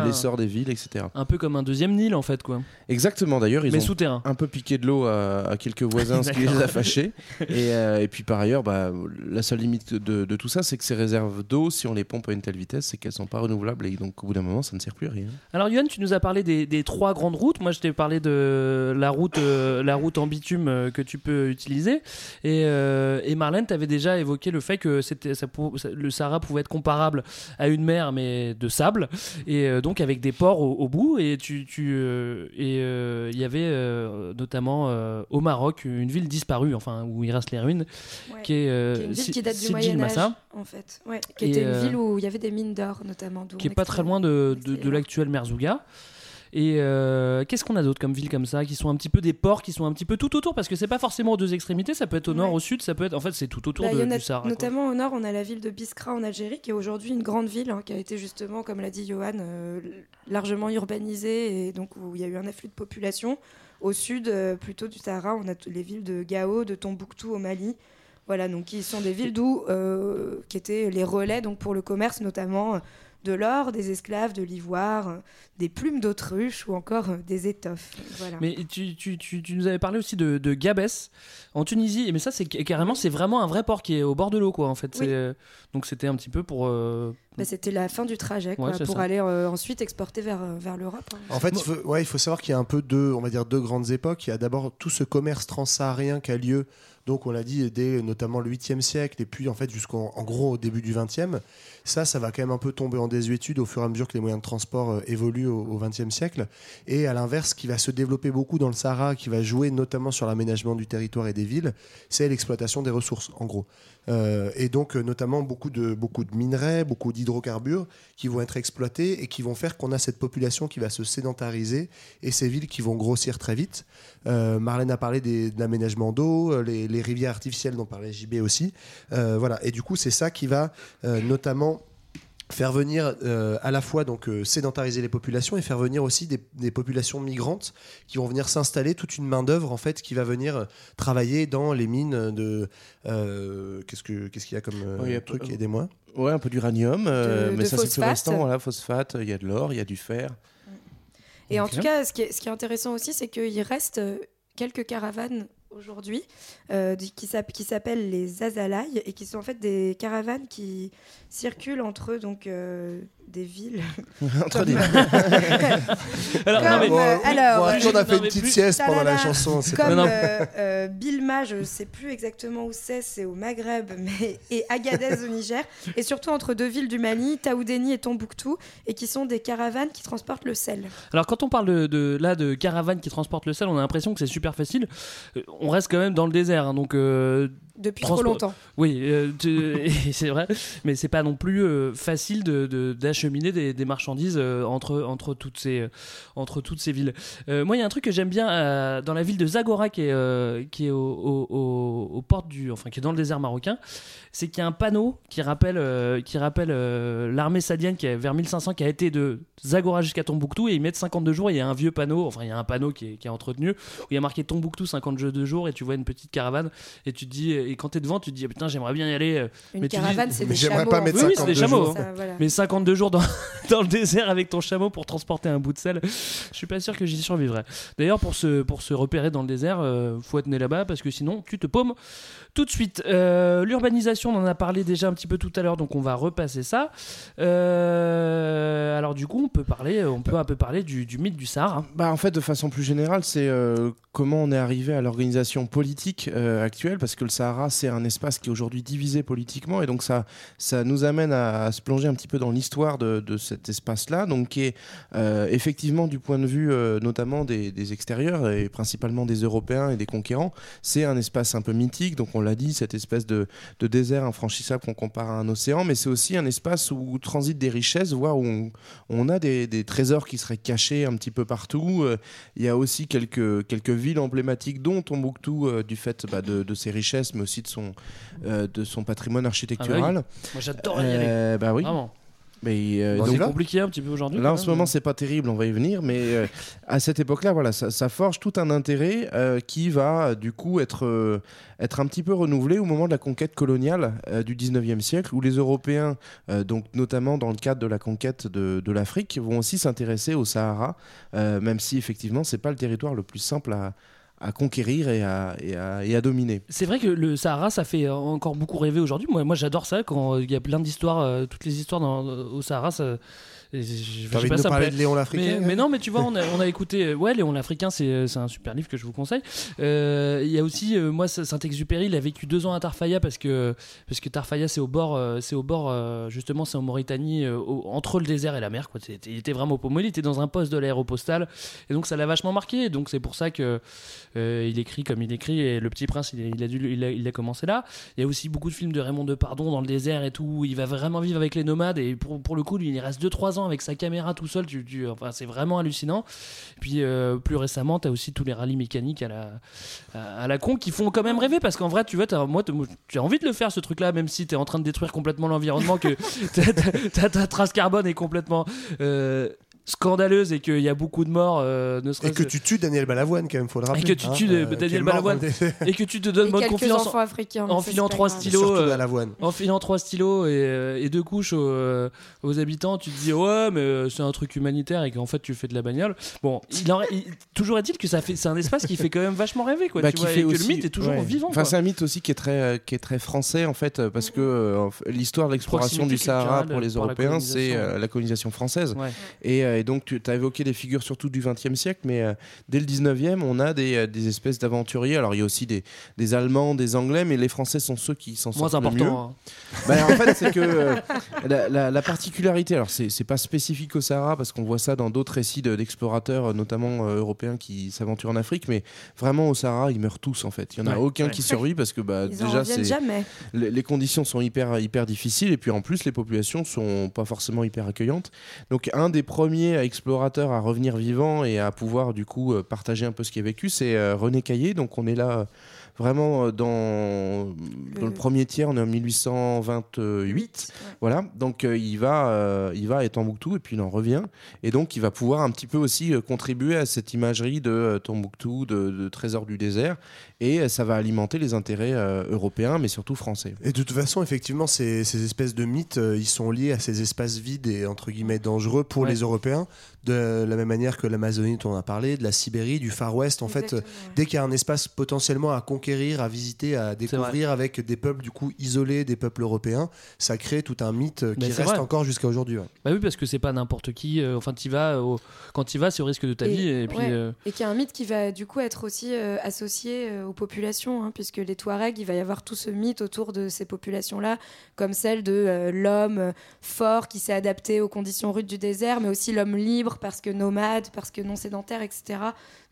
l'essor des villes, etc. Un peu comme un deuxième Nil en fait, quoi. Exactement, d'ailleurs, ils Mais ont souterrain. un peu piqué de l'eau à, à quelques voisins, ce qui les a fâchés. [LAUGHS] Et, euh, et puis par ailleurs, bah, la seule limite de, de tout ça, c'est que ces réserves d'eau, si on les pompe à une telle vitesse, c'est qu'elles sont pas renouvelables et donc au bout d'un moment, ça ne sert plus à rien. Alors Yoann, tu nous as parlé des, des trois grandes routes. Moi, je t'ai parlé de la route, euh, la route en bitume euh, que tu peux utiliser. Et, et Marlène, tu avais déjà évoqué le fait que c'était, ça ça- le Sahara pouvait être comparable à une mer, mais de sable, et donc avec des ports au, au bout. Et tu, tu, euh, et euh, il y avait euh, notamment au Maroc une ville disparue, enfin où il reste les ruines, Ouais. qui est, Qui est une ville qui date du Moyen Âge, en fait. Ouais, qui Et, était une ville où il y avait des mines d'or, notamment. qui est pas très loin de, de, de l'actuel Merzouga. Et euh, qu'est-ce qu'on a d'autre comme villes comme ça qui sont un petit peu des ports qui sont un petit peu tout autour? Parce que c'est pas forcément aux deux extrémités ça peut être au nord Ouais. au sud ça peut être en fait c'est tout autour Bah, de- a du Sahara quoi. notamment au nord, on a la ville de Biskra en Algérie, qui est aujourd'hui une grande ville, hein, qui a été justement, comme l'a dit Johan, euh, largement urbanisée et donc où il y a eu un afflux de population. Au sud, euh, plutôt du Sahara, on a les villes de Gao, de Tombouctou au Mali. Voilà, donc qui sont des villes d'où qui étaient les relais donc pour le commerce notamment de l'or, des esclaves, de l'ivoire, des plumes d'autruche ou encore euh, des étoffes. Voilà. mais tu, tu, tu, tu nous avais parlé aussi de, de Gabès en Tunisie mais ça c'est ca- carrément c'est vraiment un vrai port qui est au bord de l'eau quoi en fait Oui. C'est, euh, donc c'était un petit peu pour euh, Bah, C'était la fin du trajet quoi, Ouais, c'est pour ça. aller euh, ensuite exporter vers, euh, vers l'Europe. hein. En fait, il faut, ouais, il faut savoir qu'il y a un peu deux, on va dire deux grandes époques. Il y a d'abord tout ce commerce transsaharien qui a lieu, donc on l'a dit, dès notamment le 8e siècle, et puis en fait jusqu'en en gros au début du 20e. Ça, ça va quand même un peu tomber en désuétude au fur et à mesure que les moyens de transport euh, évoluent au, au 20e siècle. Et à l'inverse, ce qui va se développer beaucoup dans le Sahara, qui va jouer notamment sur l'aménagement du territoire et des villes, c'est l'exploitation des ressources, en gros. Euh, et donc, euh, notamment, beaucoup de, beaucoup de minerais, beaucoup hydrocarbures qui vont être exploités et qui vont faire qu'on a cette population qui va se sédentariser et ces villes qui vont grossir très vite. Euh, Marlène a parlé des- de l'aménagement d'eau, les, rivières artificielles dont parlait JB aussi. Voilà. Et du coup, c'est ça qui va notamment faire venir euh, à la fois donc euh, sédentariser les populations et faire venir aussi des, des populations migrantes qui vont venir s'installer toute une main d'œuvre en fait qui va venir euh, travailler dans les mines de euh, qu'est-ce que qu'est-ce qu'il y a comme euh, Ouais, il y a truc aidez-moi Ouais, un peu d'uranium, euh, mais de ça c'est plus phosphate. restant. Voilà, phosphate, il y a de l'or, il y a du fer. Et en tout cas, ce qui est, ce qui est intéressant aussi, c'est qu'il reste quelques caravanes aujourd'hui euh, qui s'app- qui s'appellent les Azalaï et qui sont en fait des caravanes qui circulent entre donc euh, des villes. [LAUGHS] Entre Comme- des- [LAUGHS] Alors, Comme, non, mais- euh, alors, Bon, après, on a fait non, une petite plus- sieste pendant la chanson c'est Comme pas- Non, non. euh, euh, Bilma, je ne sais plus exactement où c'est, c'est au Maghreb, [LAUGHS] mais et Agadez au Niger, et surtout entre deux villes du Mali, Taoudeni et Tombouctou, et qui sont des caravanes qui transportent le sel. Alors quand on parle de, de- là de caravanes qui transportent le sel, on a l'impression que c'est super facile. On reste quand même dans le désert, hein, donc euh, Depuis trop longtemps. Oui, euh, tu- [LAUGHS] c'est vrai, mais c'est pas non plus euh, facile de- de- d'acheminer des, des marchandises euh, entre entre toutes ces entre toutes ces villes. Moi, il y a un truc que j'aime bien dans la ville de Zagora, qui est qui est au, au- au- aux portes du, enfin qui est dans le désert marocain, c'est qu'il y a un panneau qui rappelle qui rappelle l'armée sadienne qui est vers 1500 qui a été de Zagora jusqu'à Tombouctou et ils mettent 52 jours. Il y a un vieux panneau, enfin il y a un panneau qui est, qui est entretenu où il y a marqué Tombouctou 52 jours et tu vois une petite caravane et tu te dis et quand t'es devant tu te dis ah, putain j'aimerais bien y aller. euh, Une mais tu dis- caravane, c'est des j'aimerais chameaux. pas mettre fait. Oui, oui, c'est des 52 chameaux. jours. hein. Ça, voilà. Mais 52 jours dans, [LAUGHS] dans le désert avec ton chameau pour transporter un bout de sel, je suis pas sûr que j'y survivrais. D'ailleurs, pour se, pour se repérer dans le désert, euh, faut être né là-bas parce que sinon tu te paumes tout de suite. Euh, L'urbanisation, on en a parlé déjà un petit peu tout à l'heure, donc on va repasser ça. Euh, alors du coup, on peut parler, on peut un peu parler du, du mythe du Sahara. Bah, en fait, de façon plus générale, c'est euh, comment on est arrivé à l'organisation politique euh, actuelle, parce que le Sahara, c'est un espace qui est aujourd'hui divisé politiquement, et donc ça, ça nous amène à, se plonger un petit peu dans l'histoire de, cet espace-là, donc qui est euh, effectivement du point de vue euh, notamment des, extérieurs, et principalement des Européens et des conquérants, c'est un espace un peu mythique, donc on l'a dit, cette espèce de, de désert infranchissable qu'on compare à un océan, mais c'est aussi un espace où transitent des richesses, voire où on, a des, trésors qui seraient cachés un petit peu partout. Il y a aussi quelques, quelques villes emblématiques, dont Tombouctou, euh, du fait bah, de, de ses richesses, mais aussi de son, euh, de son patrimoine architectural. Ah bah Moi, j'adore y aller. Euh, bah oui. Vraiment. Mais, euh, donc, compliqué un petit peu aujourd'hui. Là, en ce moment, c'est pas terrible, on va y venir, mais euh, à cette époque-là, voilà, ça, ça forge tout un intérêt euh, qui va, du coup, être, euh, être un petit peu renouvelé au moment de la conquête coloniale du 19e siècle, où les Européens, donc notamment dans le cadre de la conquête de, de l'Afrique, vont aussi s'intéresser au Sahara, même si, effectivement, c'est pas le territoire le plus simple à, à conquérir et à, et à, et à dominer. C'est vrai que le Sahara, ça fait euh, encore beaucoup rêver aujourd'hui. Moi, moi j'adore ça quand euh, il y a plein d'histoires, euh, toutes les histoires dans- au Sahara. Ça, et je- sais pas, ça parler de Léon l'Africain Mais, mais non, mais tu vois, on a, on a écouté. euh, Ouais, Léon l'Africain, c'est euh, c'est un super livre que je vous conseille. Euh, Il y a aussi, euh, moi, Saint-Exupéry, il a vécu deux ans à Tarfaya parce que, parce que Tarfaya, c'est au bord, euh, c'est au bord justement, c'est en Mauritanie, au- entre le désert et la mer. Quoi. C'était- Il était vraiment au paumé, il était dans un poste de l'aéropostale. Et donc, ça l'a vachement marqué. Donc, c'est pour ça que il écrit comme il écrit. Et Le Petit Prince, il, a- il a, dû, il, a, il a commencé là. Il y a aussi beaucoup de films de Raymond Depardon dans le désert et tout. Il va vraiment vivre avec les nomades. Et pour, pour le coup, lui, il reste 2-3 ans avec sa caméra tout seul. Tu, tu- enfin, c'est vraiment hallucinant. Puis euh, plus récemment, tu as aussi tous les rallyes mécaniques à la, à, la con qui font quand même rêver. Parce qu'en vrai, tu vois, moi, t'as- j'ai envie de le faire ce truc-là, même si tu es en train de détruire complètement l'environnement, que [LAUGHS] ta trace carbone est complètement. euh, scandaleuse et qu'il y a beaucoup de morts euh, ne Et que tu tues Daniel Balavoine, quand même, faut le rappeler. que tu hein, tues euh, Daniel mort Balavoine. et que tu te donnes Et bonne confiance africains. en filant trois stylos, euh, en filant trois stylos et, et deux couches aux, aux habitants, tu te dis ouais mais c'est un truc humanitaire et qu'en fait tu fais de la bagnole. Bon, il en- il- toujours est-il que ça fait c'est un espace qui fait quand même vachement rêver quoi. Bah, tu qui vois, fait et que le mythe est toujours ouais. vivant. Enfin, quoi. c'est un mythe aussi qui est très, qui est très français en fait, parce que euh, l'histoire de l'exploration Proximité du Sahara pour les Européens, c'est la colonisation française. Et, et donc tu as évoqué des figures surtout du XXe siècle, mais euh, dès le XIXe, on a des, euh, des espèces d'aventuriers. Alors il y a aussi des, des Allemands, des Anglais, mais les Français sont ceux qui s'en sortent le important, mieux. Bah, en fait, c'est que [LAUGHS] euh, la, la- la particularité, alors c'est c'est pas spécifique au Sahara parce qu'on voit ça dans d'autres récits de- d'explorateurs, notamment euh, européens, qui s'aventurent en Afrique, mais vraiment au Sahara, ils meurent tous en fait. Il y en a Ouais. aucun Ouais. qui survit parce que bah, Ils déjà jamais. les, les conditions sont hyper hyper difficiles et puis en plus les populations sont pas forcément hyper accueillantes. Donc un des premiers explorateurs à revenir vivant et à pouvoir du coup euh, partager un peu ce qu'il a vécu, c'est euh, René Caillé. Donc on est là euh, vraiment dans, dans le premier tiers, on est en 1828. Voilà, donc euh, il va euh, il va à Tombouctou et puis il en revient et donc il va pouvoir un petit peu aussi euh, contribuer à cette imagerie de Tombouctou, de, de trésor du désert et euh, ça va alimenter les intérêts euh, européens mais surtout français. Et de toute façon, effectivement, ces, ces espèces de mythes, euh, ils sont liés à ces espaces vides et entre guillemets dangereux pour Ouais. les Européens, de la même manière que l'Amazonie dont on a parlé, de la Sibérie, du Far West. En fait, dès qu'il y a un espace potentiellement à conquérir, à visiter, à découvrir avec des peuples du coup isolés, des peuples européens, ça crée tout un mythe euh, qui reste vrai. encore jusqu'à aujourd'hui. ouais. Bah oui, parce que c'est pas n'importe qui. euh, enfin, tu vas au- quand tu vas, c'est au risque de ta vie. Et puis, ouais. euh, Et qu'il y a un mythe qui va du coup être aussi euh, associé euh, aux populations, hein, puisque les Touaregs, il va y avoir tout ce mythe autour de ces populations-là, comme celle de euh, l'homme euh, fort qui s'est adapté aux conditions rudes du désert, mais aussi l'homme libre parce que nomade, parce que non sédentaire, etc.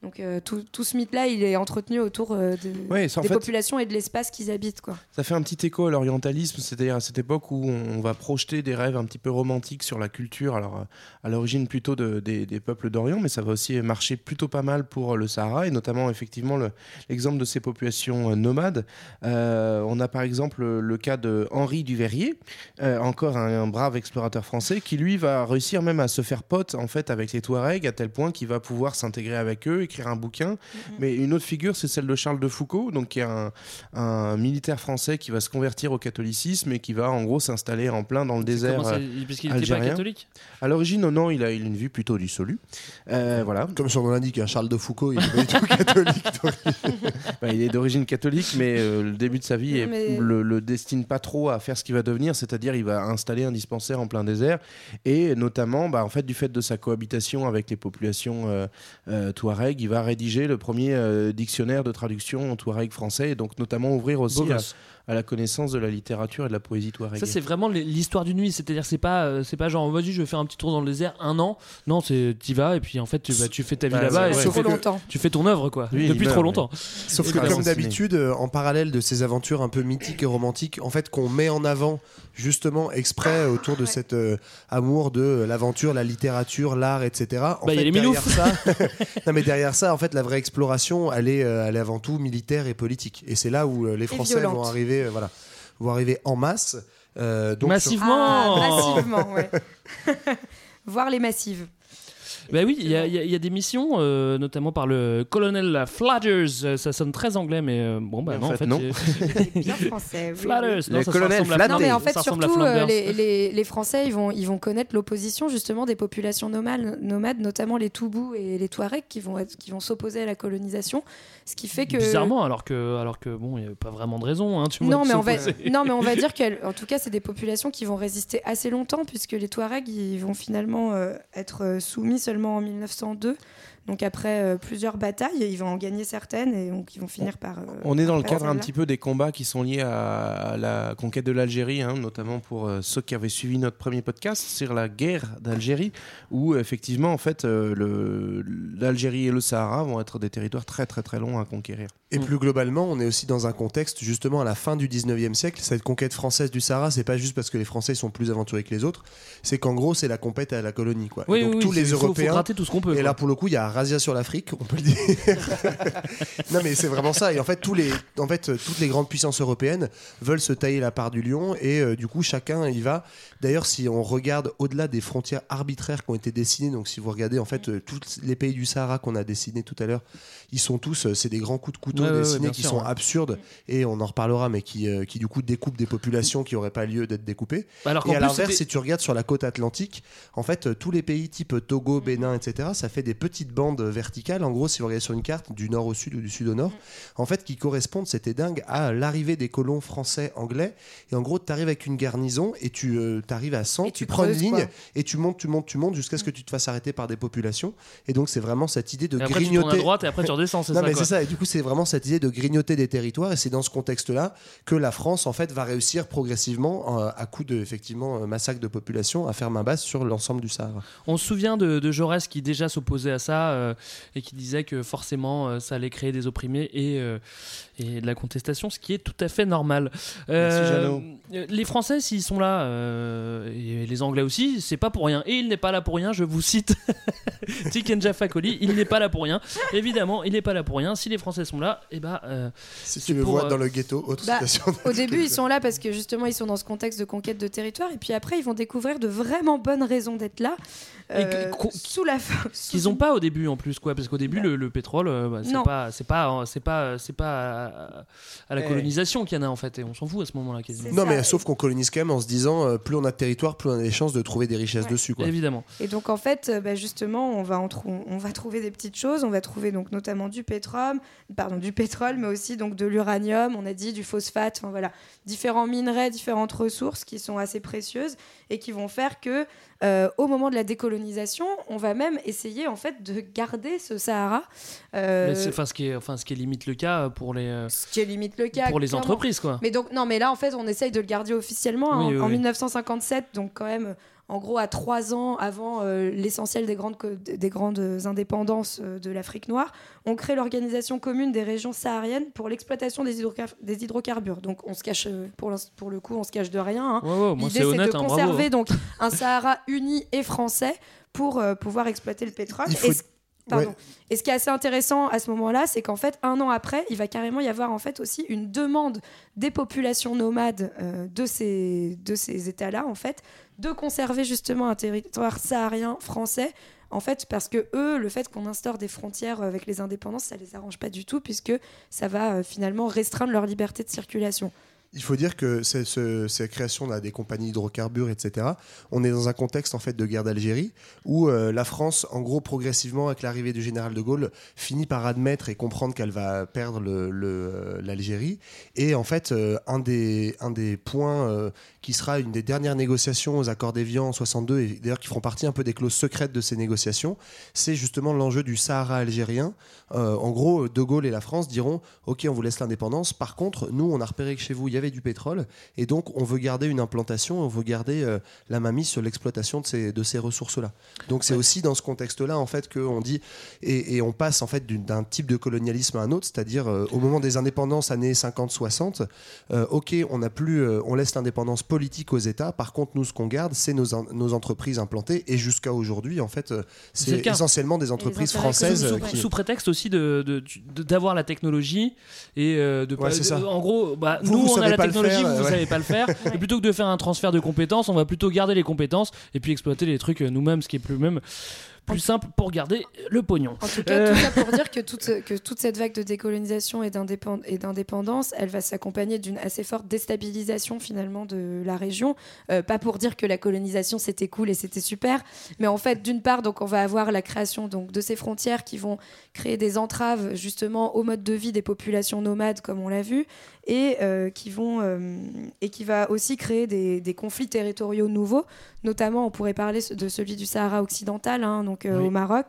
Donc euh, tout, tout ce mythe-là, il est entretenu autour euh, de- Ouais, en des fait- populations et de l'espace qu'ils habitent. Quoi. Ça fait un petit écho à l'orientalisme, c'est-à-dire à cette époque où on va projeter des rêves un petit peu romantiques sur la culture, alors euh, à l'origine plutôt de- des, des peuples d'Orient, mais ça va aussi marcher plutôt pas mal pour le Sahara, et notamment effectivement le- l'exemple de ces populations nomades. Euh, on a par exemple le, cas de Henri Duverrier, encore un, un brave explorateur français, qui lui va réussir même à se faire pote en fait avec les Touaregs, à tel point qu'il va pouvoir s'intégrer avec eux, écrire un bouquin. Mais une autre figure, c'est celle de Charles de Foucault, donc qui est un, un militaire français qui va se convertir au catholicisme et qui va en gros s'installer en plein dans le désert euh, puisqu'il était pas catholique À l'origine, non, non, il a, une vue plutôt dissolue. Euh, voilà. Comme son nom l'indique, hein, Charles de Foucault, il est pas [LAUGHS] catholique. [LAUGHS] Bah, il est d'origine catholique, mais euh, le début de sa vie Non, mais- est- le, le destine pas trop à faire ce qu'il va devenir, c'est-à-dire il va installer un dispensaire en plein désert, et notamment, bah, en fait, du fait de sa cohabitation avec les populations euh, euh, touareg, il va rédiger le premier euh, dictionnaire de traduction touareg français, et donc notamment ouvrir aussi à. À la connaissance de la littérature et de la poésie touareg. Ça c'est vraiment l'histoire d'une nuit, c'est-à-dire c'est pas euh, c'est pas genre vas-y je vais faire un petit tour dans le désert un an. Non, c'est t'y vas et puis en fait tu, bah, tu fais ta vie Bah, là-bas et ouais. tu fais, longtemps. tu fais ton œuvre quoi. Depuis meurt, trop oui. longtemps. Sauf Et que comme d'habitude, euh, en parallèle de ces aventures un peu mythiques et romantiques, en fait, qu'on met en avant justement exprès autour de cet euh, amour de l'aventure, la littérature, l'art, etc. En Bah, il y a fait, les derrière ça, [LAUGHS] non mais derrière ça, en fait, la vraie exploration, elle est, euh, elle est avant tout militaire et politique. Et c'est là où euh, les Français vont arriver, euh, voilà, vont arriver en masse. euh, donc Massivement. Ah, [LAUGHS] massivement, ouais. [LAUGHS] Voir les massives. Bah oui, il y, a- y y des missions, euh, notamment par le colonel Flatters. Ça sonne très anglais, mais euh, bon, bah non, en fait, non. [LAUGHS] Bien français. oui, Flatters, non, Le ça, colonel. Non, mais en fait, surtout, euh, les, les- les Français, ils vont, ils vont connaître l'opposition justement des populations nomades, nomades, notamment les Toubous et les Touaregs, qui vont, être- qui vont s'opposer à la colonisation. Ce qui fait que. Bizarrement, alors que, alors que bon, il n'y avait pas vraiment de raison. Hein, tu vois, Non mais, on va, [LAUGHS] non, mais on va dire [LAUGHS] qu'en tout cas, c'est des populations qui vont résister assez longtemps, puisque les Touaregs, ils vont finalement euh, être euh, soumis seulement en 1902. Donc après euh, plusieurs batailles, ils vont en gagner certaines et donc ils vont finir par. euh, On est dans le cadre un petit peu des combats qui sont liés à, à la conquête de l'Algérie, hein, notamment pour euh, ceux qui avaient suivi notre premier podcast sur la guerre d'Algérie, où effectivement, en fait, euh, le- l'Algérie et le Sahara vont être des territoires très très très longs à conquérir. Et plus globalement, on est aussi dans un contexte, justement, à la fin du 19e siècle. Cette conquête française du Sahara, c'est pas juste parce que les Français sont plus aventuriers que les autres, c'est qu'en gros, c'est la compète à la colonie. Quoi. Oui, donc oui, tous oui, les il faut- faut Européens. gratter tout ce qu'on peut, Et quoi. là, pour le coup, il y a razzia sur l'Afrique, on peut le dire. [LAUGHS] non, mais c'est vraiment ça. Et en fait, tous les, en fait, toutes les grandes puissances européennes veulent se tailler la part du lion. Et euh, du coup, chacun y va. D'ailleurs, si on regarde au-delà des frontières arbitraires qui ont été dessinées, donc si vous regardez en fait euh, tous les pays du Sahara qu'on a dessinés tout à l'heure, ils sont tous, euh, c'est des grands coups de couteau Ouais, ouais, ouais, dessinés qui sûr, sont ouais. absurdes et on en reparlera, mais qui, qui du coup découpent des populations qui n'auraient pas lieu d'être découpées. Bah, alors et qu'en à l'inverse, si tu regardes sur la côte atlantique, en fait, tous les pays type Togo, Bénin, etc., ça fait des petites bandes bandes verticales, en gros, si vous regardez sur une carte, du nord au sud ou du sud au nord, en fait, qui correspondent, c'était dingue, à l'arrivée des colons français, anglais. Et en gros, tu arrives avec une garnison et tu arrives à 100, tu, tu prends une ligne quoi. et tu montes, tu montes, tu montes jusqu'à ce que tu te fasses arrêter par des populations. Et donc, c'est vraiment cette idée de Et après, tu grignoter. tournes à droite et après, tu redescends, c'est ça, mais c'est ça. Et du coup, c'est vraiment cette idée de grignoter des territoires. Et c'est dans ce contexte-là que la France, en fait, va réussir progressivement, euh, à coup de effectivement euh, massacre de population, à faire main basse sur l'ensemble du Sahara. On se souvient de, de Jaurès qui déjà s'opposait à ça euh, et qui disait que forcément euh, ça allait créer des opprimés et, euh, et de la contestation, ce qui est tout à fait normal. Merci, les Français, s'ils sont là, euh, et les Anglais aussi, c'est pas pour rien. Et il n'est pas là pour rien, je vous cite [LAUGHS] Tiken Fakoli, il n'est pas là pour rien. Évidemment, il n'est pas là pour rien. Si les Français sont là, et ben. euh, Si c'est tu le pour, vois euh, dans le ghetto, autre Bah, citation. au [LAUGHS] début, ils sont là parce que justement, ils sont dans ce contexte de conquête de territoire. Et puis après, ils vont découvrir de vraiment bonnes raisons d'être là. Euh, sous la sous qu'ils n'ont pas au début en plus quoi parce qu'au début le, le pétrole euh, bah, c'est pas c'est pas c'est pas c'est pas à, à la Eh. colonisation qu'il y en a en fait et on s'en fout à ce moment-là quasiment Non, mais sauf qu'on colonise quand même en se disant euh, plus on a de territoire, plus on a des chances de trouver des richesses dessus. Quoi. évidemment Et donc en fait, euh, bah, justement, on va, en trou- on va trouver des petites choses. On va trouver donc notamment du pétrole, pardon, du pétrole, mais aussi donc de l'uranium. On a dit du phosphate. Enfin voilà, différents minerais, différentes ressources qui sont assez précieuses et qui vont faire que euh, au moment de la décolonisation, on va même essayer en fait de garder ce Sahara. Euh, Mais enfin ce qui est enfin ce qui est limite le cas pour les euh, ce qui est limite le cas pour les clairement. entreprises quoi Mais donc non, mais là en fait, on essaye de le garder officiellement hein, Oui, oui, en oui. 1957, donc quand même. En gros, à trois ans avant euh, l'essentiel des grandes, des grandes indépendances euh, de l'Afrique noire, on crée l'organisation commune des régions sahariennes pour l'exploitation des, hydrocar- des hydrocarbures. Donc, on se cache, euh, pour, l'ins- pour le coup, on se cache de rien. hein. L'idée, c'est de hein, conserver hein. donc un Sahara uni et français pour euh, pouvoir exploiter le pétrole. Il faut- Et ce- Pardon. Ouais. Et ce qui est assez intéressant à ce moment-là, c'est qu'en fait, un an après, il va carrément y avoir en fait aussi une demande des populations nomades euh, de ces, de ces États-là, en fait, de conserver justement un territoire saharien français. En fait, parce que eux, le fait qu'on instaure des frontières avec les indépendances, ça les arrange pas du tout, puisque ça va euh, finalement restreindre leur liberté de circulation. Il faut dire que c'est- ce- ces des compagnies d'hydrocarbures, etc., on est dans un contexte en fait de guerre d'Algérie où euh, la France, en gros, progressivement, avec l'arrivée du général de Gaulle, finit par admettre et comprendre qu'elle va perdre euh, l'Algérie. Et en fait, euh, un, des, points qui sera une des dernières négociations aux accords d'Évian en 62, et d'ailleurs qui feront partie un peu des clauses secrètes de ces négociations, c'est justement l'enjeu du Sahara algérien. En gros, De Gaulle et la France diront Ok, on vous laisse l'indépendance. Par contre, nous, on a repéré que chez vous, il y avait du pétrole. Et donc, on veut garder une implantation, on veut garder euh, la mainmise sur l'exploitation de ces, de ces ressources-là. Donc, c'est aussi dans ce contexte-là, en fait, qu'on dit. Et, et on passe, en fait, d'un type de colonialisme à un autre, c'est-à-dire euh, au moment des indépendances, années 50-60, euh, OK, on n'a plus. on laisse l'indépendance politique aux États. Par contre, nous, ce qu'on garde, c'est nos, nos entreprises implantées. Et jusqu'à aujourd'hui, en fait, C'est essentiellement des entreprises françaises. sous, qui- sous prétexte aussi de de- de- d'avoir la technologie et de Ouais, pas- de- en gros bah, Vous, nous vous on a la technologie faire, vous vous ouais. savez pas le faire [LAUGHS] et plutôt que de faire un transfert de compétences on va plutôt garder les compétences et puis exploiter les trucs euh, nous-mêmes ce qui est plus même plus simple pour garder le pognon En tout cas, Euh, tout ça pour dire que toute, que toute cette vague de décolonisation et d'indépend- et d'indépendance, elle va s'accompagner d'une assez forte déstabilisation finalement de la région. Euh, pas pour dire que la colonisation c'était cool et c'était super, mais en fait, d'une part, donc on va avoir la création donc de ces frontières qui vont créer des entraves justement au mode de vie des populations nomades, comme on l'a vu, et euh, qui vont euh, et qui va aussi créer des, des conflits territoriaux nouveaux. Notamment, on pourrait parler de celui du Sahara occidental, hein, donc euh, Oui. au Maroc,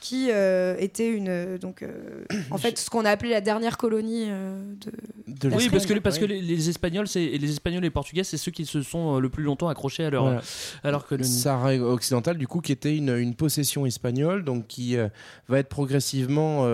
qui euh, était une euh, donc euh, [COUGHS] en fait ce qu'on a appelé la dernière colonie euh, de, oui, parce que, parce que les, les Espagnols, c'est et les Espagnols et les Portugais, c'est ceux qui se sont le plus longtemps accrochés à leur, Voilà. à leur colonie. Sahara occidental, du coup, qui était une, une possession espagnole, donc qui euh, va être progressivement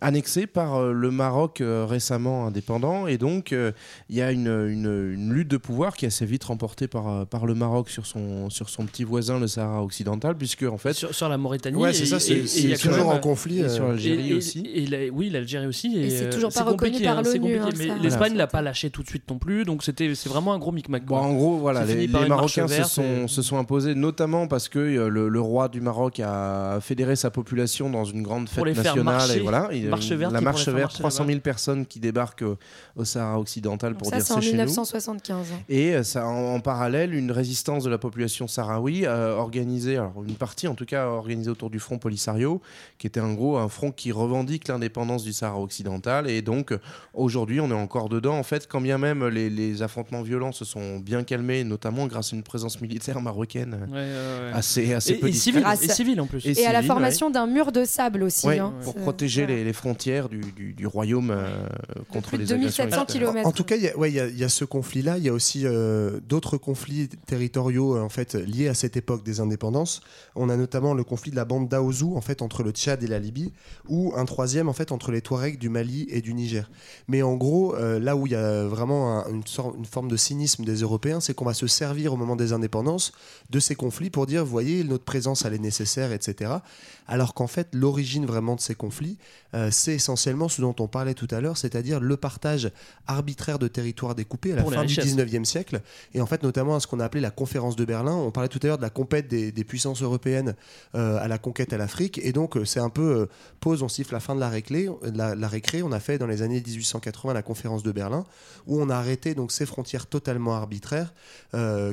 annexée par euh, le Maroc euh, récemment indépendant. Et donc, euh, il y a une, une- une lutte de pouvoir qui est assez vite remportée par, euh, par le Maroc sur son, sur son petit voisin, le Sahara occidental, puisque en fait. Sur, sur la Mauritanie. Ouais, c'est ça, c'est- toujours même- en conflit, Et euh, sur l'Algérie Et- aussi. et la- oui, l'Algérie aussi. Et, Et c'est euh, toujours pas reconnu par hein, l'ONU, hein, mais l'Espagne l'a pas lâché tout de suite non plus, donc c'était c'est vraiment un gros micmac. Bon, en gros, voilà, les, Marocains se sont, et- se sont imposés, notamment parce que euh, le, le roi du Maroc a fédéré sa population dans une grande fête nationale. Marcher. Et voilà, il, marche verte la marche verte, marcher 300 là-bas. 000 personnes qui débarquent au, au Sahara occidental pour ça, dire c'est en c'est chez nous. 1975. hein. Et euh, ça, en, en parallèle, une résistance de la population sahraoui euh, organisée, alors une partie en tout cas organisée autour du Front Polisario, qui était en gros un front qui revendique l'indépendance du Sahara occidental. Et donc euh, aujourd'hui, on est encore dedans. En fait, quand bien même les, les affrontements violents se sont bien calmés, notamment grâce à une présence militaire marocaine euh, Ouais, ouais, ouais. assez, assez Et- peu et discrète. civile, Grâce- et civile en plus. Et à la formation d'un mur de sable aussi. Ouais, hein. pour protéger les, les frontières du, du- du royaume euh, contre plus de les agressions 2700 extérieures. kilomètres. En tout cas, il y a- ouais, il y, y a ce conflit-là. Il y a aussi euh, d'autres conflits territoriaux euh, en fait liés à cette époque des indépendances. On a notamment le conflit de la bande d'Aouzou en fait entre le Tchad et la Libye, ou un troisième en fait entre les Touaregs du Mali et du Niger. Mais en gros, euh, là où il y a vraiment un- une, sorte- une forme de cynisme des Européens, c'est qu'on va se servir au moment des indépendances de ces conflits pour dire, voyez, notre présence elle est nécessaire, etc. Alors qu'en fait, l'origine vraiment de ces conflits, euh, c'est essentiellement ce dont on parlait tout à l'heure, c'est-à-dire le partage arbitraire de territoires découpés à la Pour fin du richesses. 19e siècle, et en fait notamment à ce qu'on a appelé la conférence de Berlin. On parlait tout à l'heure de la compète des, des puissances européennes euh, à la conquête à l'Afrique, et donc euh, c'est un peu euh, pause, on siffle la fin de la récré, la, la récré. On a fait dans les années 1880 la conférence de Berlin, où on a arrêté donc ces frontières totalement arbitraires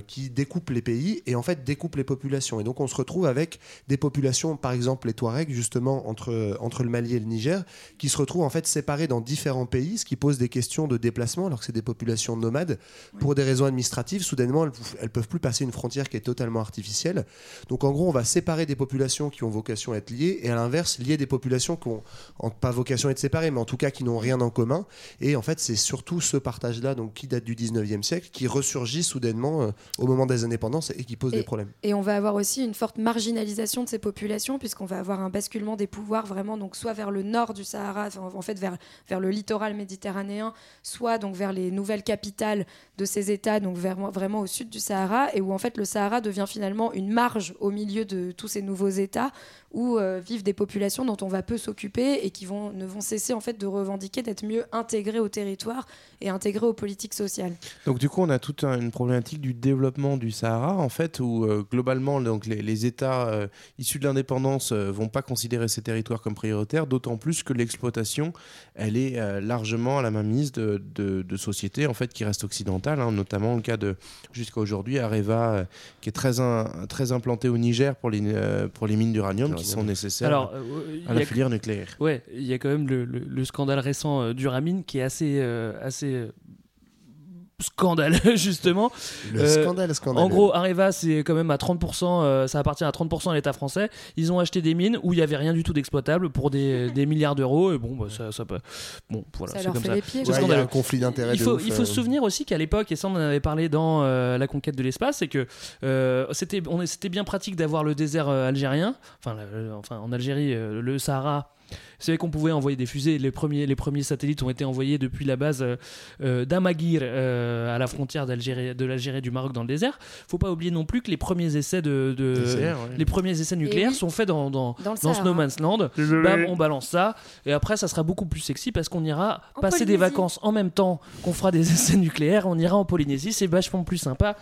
qui découpent les pays et en fait découpent les populations. Et donc on se retrouve avec des populations, par exemple les Touaregs, justement entre, entre le Mali et le Niger, qui se retrouvent en fait séparés dans différents pays, ce qui pose des questions de déplacement, alors que c'est des populations nomades. Pour des raisons administratives, soudainement, elles, elles peuvent plus passer une frontière qui est totalement artificielle. Donc en gros, on va séparer des populations qui ont vocation à être liées, et à l'inverse, lier des populations qui ont en- pas vocation à être séparées, mais en tout cas qui n'ont rien en commun. Et en fait, c'est surtout ce partage-là, donc qui date du 19e siècle, qui ressurgit soudainement euh, au moment des indépendances et qui pose des problèmes. Et on va avoir aussi une forte marginalisation de ces populations, puisqu'on va avoir un basculement des pouvoirs vraiment, donc soit vers le nord du Sahara, enfin, en fait vers, vers le littoral méditerranéen, soit donc vers les nouvelles capitales de ces États, donc vers, vraiment au sud du Sahara, et où en fait le Sahara devient finalement une marge au milieu de tous ces nouveaux États où euh, vivent des populations dont on va peu s'occuper et qui vont, ne vont cesser en fait de revendiquer d'être mieux intégrées au territoire et intégrées aux politiques sociales. Donc du coup, on a toute un- une problématique du développement du Sahara, en fait, où euh, globalement, donc, les, États euh, issus de l'indépendance vont pas considérer ces territoires comme prioritaires, d'autant plus que l'exploitation, elle est largement à la mainmise de, sociétés en fait qui restent occidentales, hein, notamment le cas de jusqu'à aujourd'hui Areva, qui est très très implanté au Niger pour les pour les mines d'uranium qui sont nécessaires Alors, euh, il à y la a- filière nucléaire. Ouais, il y a quand même le, le- le scandale récent euh, d'Uramine qui est assez, euh, assez euh, scandaleux [LAUGHS] justement. Le scandale scandaleux. En gros, Areva c'est quand même à 30%, euh, ça appartient à 30% à l'État français. Ils ont acheté des mines où il y avait rien du tout d'exploitable pour des, [LAUGHS] des milliards d'euros et bon, bah, ça, ça peut. Bon, voilà, Ça c'est leur comme fait ça. les pieds, Ouais, il y a un conflit d'intérêts Il faut, ouf, il faut euh. se souvenir aussi qu'à l'époque, et ça on en avait parlé dans euh, la conquête de l'espace, c'est que euh, c'était on est- c'était bien pratique d'avoir le désert euh, algérien, enfin, en Algérie, euh, le Sahara. Savez qu'on pouvait envoyer des fusées. Les premiers, les premiers satellites ont été envoyés depuis la base euh, euh, d'Amaguir euh, à la frontière d'Algérie, de l'Algérie et du Maroc dans le désert. Faut pas oublier non plus que les premiers essais de, de- Désert, ouais. les premiers essais nucléaires oui. sont faits dans dans, Dans le dans ce Sahara. no man's land. Bam, on balance ça et après ça sera beaucoup plus sexy parce qu'on ira En passer des vacances en même temps qu'on fera des [LAUGHS] essais nucléaires. On ira en Polynésie, c'est vachement plus sympa.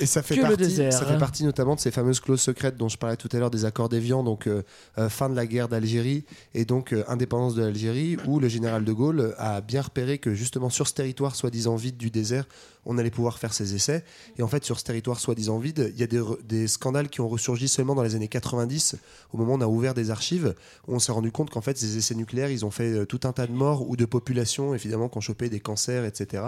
Et ça fait, que le partie, désert, ça hein. fait partie notamment de ces fameuses clauses secrètes dont je parlais tout à l'heure des accords d'Évian, donc euh, fin de la guerre d'Algérie et donc indépendance de l'Algérie, où le général de Gaulle a bien repéré que justement sur ce territoire soi-disant vide du désert, on allait pouvoir faire ses essais. Et en fait, sur ce territoire soi-disant vide, il y a des, scandales qui ont ressurgi seulement dans les années 90, au moment où on a ouvert des archives, où on s'est rendu compte qu'en fait, ces essais nucléaires, ils ont fait euh, tout un tas de morts ou de populations, évidemment, qui ont chopé des cancers, etc.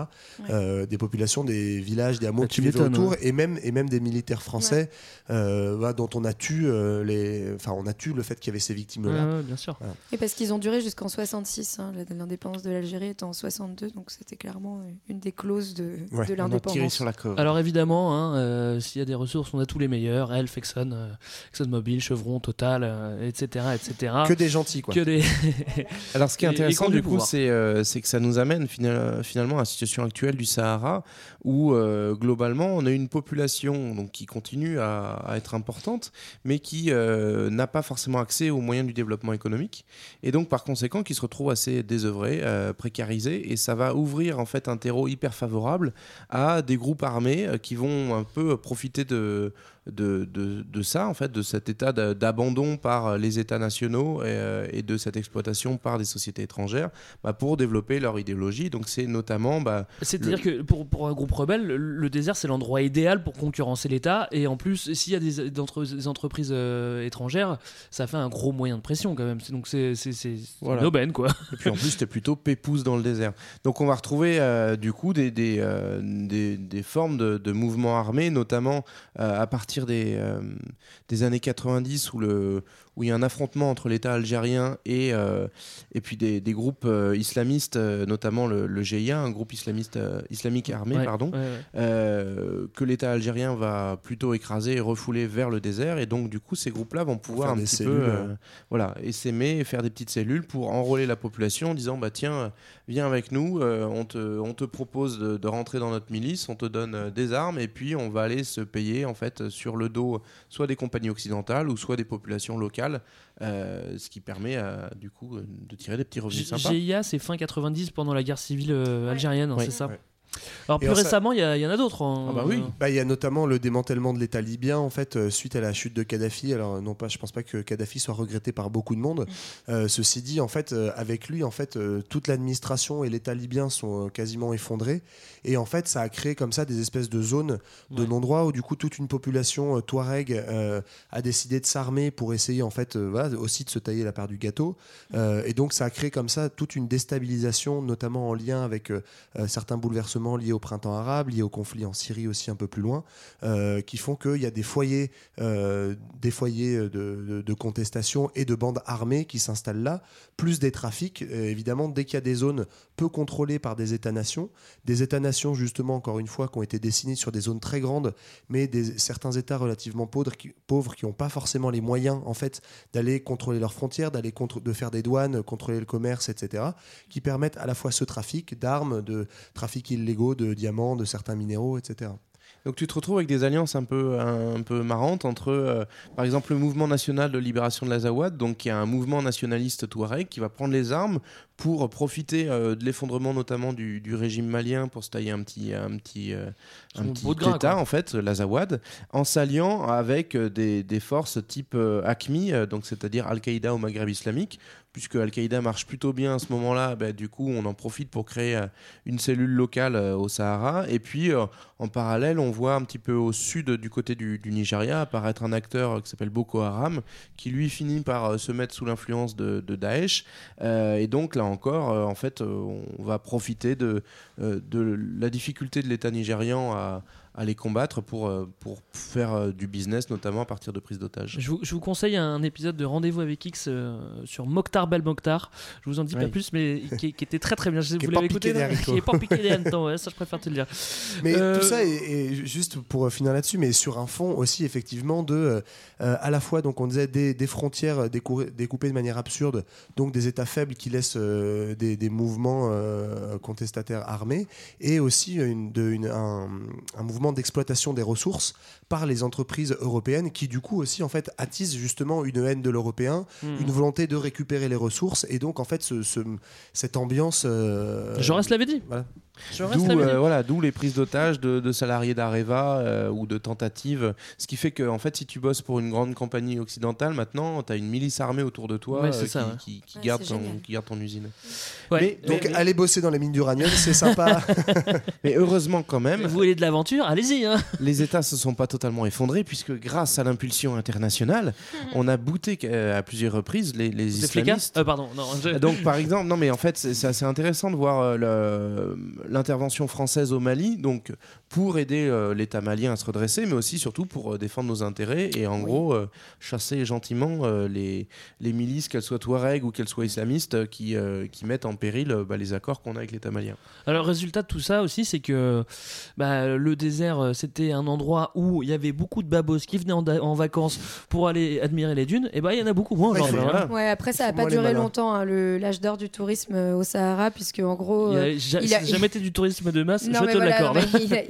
Euh, des populations, des villages, des hameaux Ah, qui m'étonnes, autour, ouais. et même, et même des militaires français euh, voilà, dont on a tué euh, les, enfin, on a tué le fait qu'il y avait ces victimes-là. Ouais, ouais, bien sûr. Et parce qu'ils ont duré jusqu'en 66, hein, l'indépendance de l'Algérie est en 62, donc c'était clairement une des clauses de, Ouais, de l'indépendance. sur la corde. Alors évidemment, hein, euh, s'il y a des ressources, on a tous les meilleurs. Elf, Exxon, euh, ExxonMobil, Chevron, Total, euh, etc., etc. Que des gentils, quoi. Que des. [LAUGHS] Alors, ce qui est intéressant, du coup, c'est euh, c'est que ça nous amène final- finalement à la situation actuelle du Sahara, où euh, globalement, on a une population donc, qui continue à, à être importante, mais qui euh, n'a pas forcément accès aux moyens du développement économique, et donc par conséquent, qui se retrouve assez désœuvrée, euh, précarisée, et ça va ouvrir en fait un terreau hyper favorable à des groupes armés euh, qui vont un peu profiter de de, de, de ça, en fait, de cet état d'a- d'abandon par les États nationaux et, euh, et de cette exploitation par des sociétés étrangères bah, pour développer leur idéologie. Donc c'est notamment... Bah, C'est-à-dire le- que pour, pour un groupe rebelle, le, désert c'est l'endroit idéal pour concurrencer l'État. Et en plus, s'il y a des, entreprises euh, étrangères, ça fait un gros moyen de pression quand même. Donc c'est Voilà. une aubaine quoi. Et puis en plus, c'était plutôt pépouze dans le désert. Donc on va retrouver euh, du coup des, des, euh, des, des formes de, de mouvements armés, notamment euh, à partir des, euh, des années 90 où, le, où il y a un affrontement entre l'État algérien et, euh, et puis des, des groupes euh, islamistes, euh, notamment le, le GIA, un groupe islamiste, euh, islamique armé, Ouais, pardon, ouais, ouais. euh, que l'État algérien va plutôt écraser et refouler vers le désert. Et donc du coup, ces groupes-là vont pouvoir Faire un petit cellules, peu... euh. voilà, essaimer et faire des petites cellules pour enrôler la population en disant bah tiens viens avec nous euh, on, te, on te propose de, de rentrer dans notre milice on te donne des armes et puis on va aller se payer en fait sur le dos soit des compagnies occidentales ou soit des populations locales euh, ce qui permet euh, du coup euh, de tirer des petits revenus G- sympas GIA c'est fin 90 pendant la guerre civile euh, algérienne, hein, Ouais. c'est ça? Ouais. Alors Et plus récemment, il y, en a d'autres. hein. Bah, il y a notamment le démantèlement de l'État libyen en fait euh, suite à la chute de Kadhafi. Alors non pas, je pense pas que Kadhafi soit regretté par beaucoup de monde. Euh, ceci dit, en fait, euh, avec lui, en fait, euh, toute l'administration et l'État libyen sont euh, quasiment effondrés. Et en fait, ça a créé comme ça des espèces de zones de non-droit où du coup toute une population euh, touareg euh, a décidé de s'armer pour essayer en fait euh, voilà, aussi de se tailler la part du gâteau. Euh, et donc ça a créé comme ça toute une déstabilisation, notamment en lien avec certains bouleversements liés au printemps arabe, liés au conflit en Syrie aussi un peu plus loin, euh, qui font qu'il y a des foyers, euh, de, contestation et de bandes armées qui s'installent là, plus des trafics. Évidemment, dès qu'il y a des zones peu contrôlées par des États-nations, des États-nations justement, encore une fois, qui ont été dessinés sur des zones très grandes, mais des, certains États relativement pauvres qui n'ont pas forcément les moyens en fait d'aller contrôler leurs frontières, de faire des douanes, contrôler le commerce, etc., qui permettent à la fois ce trafic d'armes, de trafic illégaux de diamants, de certains minéraux, etc. Donc tu te retrouves avec des alliances un peu, un, peu marrantes entre, euh, par exemple, le mouvement national de libération de l'Azawad, donc qui est un mouvement nationaliste touareg qui va prendre les armes pour profiter euh, de l'effondrement notamment du, du régime malien pour se tailler un petit, un petit, euh, un petit grain, état quoi. en fait, l'Azawad, en s'alliant avec des, des forces type ACMI, donc c'est-à-dire Al-Qaïda au Maghreb islamique, puisque Al-Qaïda marche plutôt bien à ce moment-là, bah, du coup on en profite pour créer euh, une cellule locale euh, au Sahara. Et puis euh, en parallèle, on voit un petit peu au sud du côté du, Nigeria apparaître un acteur qui s'appelle Boko Haram, qui lui finit par se mettre sous l'influence de, de Daesh. Et donc là encore, en fait, on va profiter de la difficulté de l'État nigérian à, à les combattre pour, euh, pour faire euh, du business, notamment à partir de prise d'otages. Je vous, je vous conseille un épisode de Rendez-vous avec X euh, sur Mokhtar Bel Mokhtar. Je vous en dis pas Oui. plus, mais qui, qui était très très bien. Je sais, Qui vous est pas l'avez écouté. Qui est pas piqué des hannetons, ouais, ça je préfère te le dire. Mais Euh, tout ça est, est juste pour finir là-dessus, mais sur un fond aussi effectivement de euh, à la fois donc on disait des, des frontières décou- découpées de manière absurde, donc des États faibles qui laissent euh, des, des mouvements euh, contestataires armés, et aussi une, de- une- un, un mouvement d'exploitation des ressources par les entreprises européennes qui du coup aussi en fait attisent justement une haine de l'européen, Hmm. une volonté de récupérer les ressources, et donc en fait ce- ce- cette ambiance. euh, Jaurès l'avait dit. Voilà. D'où euh, voilà, d'où les prises d'otages de, de salariés d'Areva euh, ou de tentatives. Ce qui fait que en fait, si tu bosses pour une grande compagnie occidentale, maintenant, tu as une milice armée autour de toi Ouais, euh, qui, ça, ouais. qui- qui Ouais, garde ton, qui garde ton usine. Ouais. Mais, Donc mais- aller bosser dans les mines d'uranium, c'est sympa. [LAUGHS] [LAUGHS] mais heureusement quand même, Vous voulez de l'aventure Allez-y. Hein. les États se sont pas totalement effondrés puisque grâce à l'impulsion internationale, on a bouté euh, à plusieurs reprises les, les islamistes. euh, Pardon. Non, je- Donc, par exemple, non, mais en fait, c'est c'est assez intéressant de voir euh, le- l'intervention française au Mali, donc pour aider euh, l'État malien à se redresser, mais aussi surtout pour euh, défendre nos intérêts et en gros euh, chasser gentiment euh, les, les milices, qu'elles soient Touareg ou qu'elles soient islamistes, qui, euh, qui mettent en péril euh, bah, les accords qu'on a avec l'État malien. Alors, le résultat de tout ça aussi, c'est que bah, le désert, c'était un endroit où il y avait beaucoup de babos qui venaient en, vacances pour aller admirer les dunes. Et bah, il y en a beaucoup moins Ouais, faut- hein. Ouais, après ça n'a pas duré longtemps, hein, le- l'âge d'or du tourisme au Sahara, puisque en gros. Il a euh, ja- il a- ça a jamais été du tourisme de masse, Non, je te voilà, l'accorde.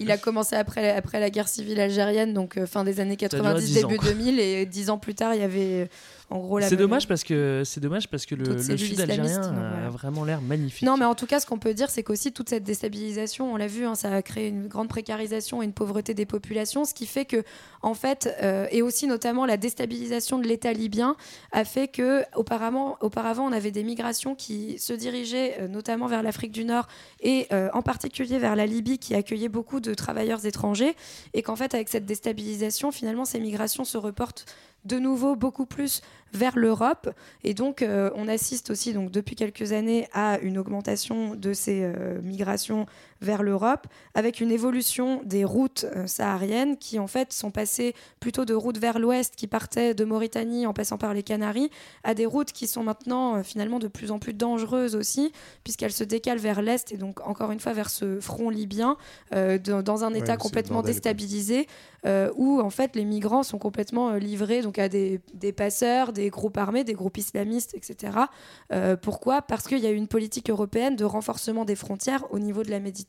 Il, a, commencé après, après la guerre civile algérienne, donc euh, fin des années a duré 90, 10 ans, début quoi. 2000, et dix ans plus tard, il y avait en gros la C'est dommage parce que c'est dommage parce que le, sud algérien a vraiment l'air magnifique. Non, mais en tout cas, ce qu'on peut dire, c'est qu'aussi toute cette déstabilisation, on l'a vu, hein, ça a créé une grande précarisation et une pauvreté des populations, ce qui fait que, en fait, euh, et aussi notamment la déstabilisation de l'État libyen a fait que, auparavant, auparavant, on avait des migrations qui se dirigeaient euh, notamment vers l'Afrique du Nord et euh, en particulier vers la Libye, qui accueillait beaucoup de travailleurs étrangers, et qu'en fait, avec cette déstabilisation, finalement, ces migrations se reportent de nouveau beaucoup plus vers l'Europe. Et donc euh, on assiste aussi donc depuis quelques années à une augmentation de ces euh, migrations vers l'Europe avec une évolution des routes euh, sahariennes qui en fait sont passées plutôt de routes vers l'ouest qui partaient de Mauritanie en passant par les Canaries à des routes qui sont maintenant euh, finalement de plus en plus dangereuses aussi puisqu'elles se décalent vers l'est et donc encore une fois vers ce front libyen euh, dans, un état complètement déstabilisé euh, où en fait les migrants sont complètement livrés donc à des, des passeurs, des groupes armés, des groupes islamistes, etc. Euh, pourquoi? Parce qu'il y a eu une politique européenne de renforcement des frontières au niveau de la Méditerranée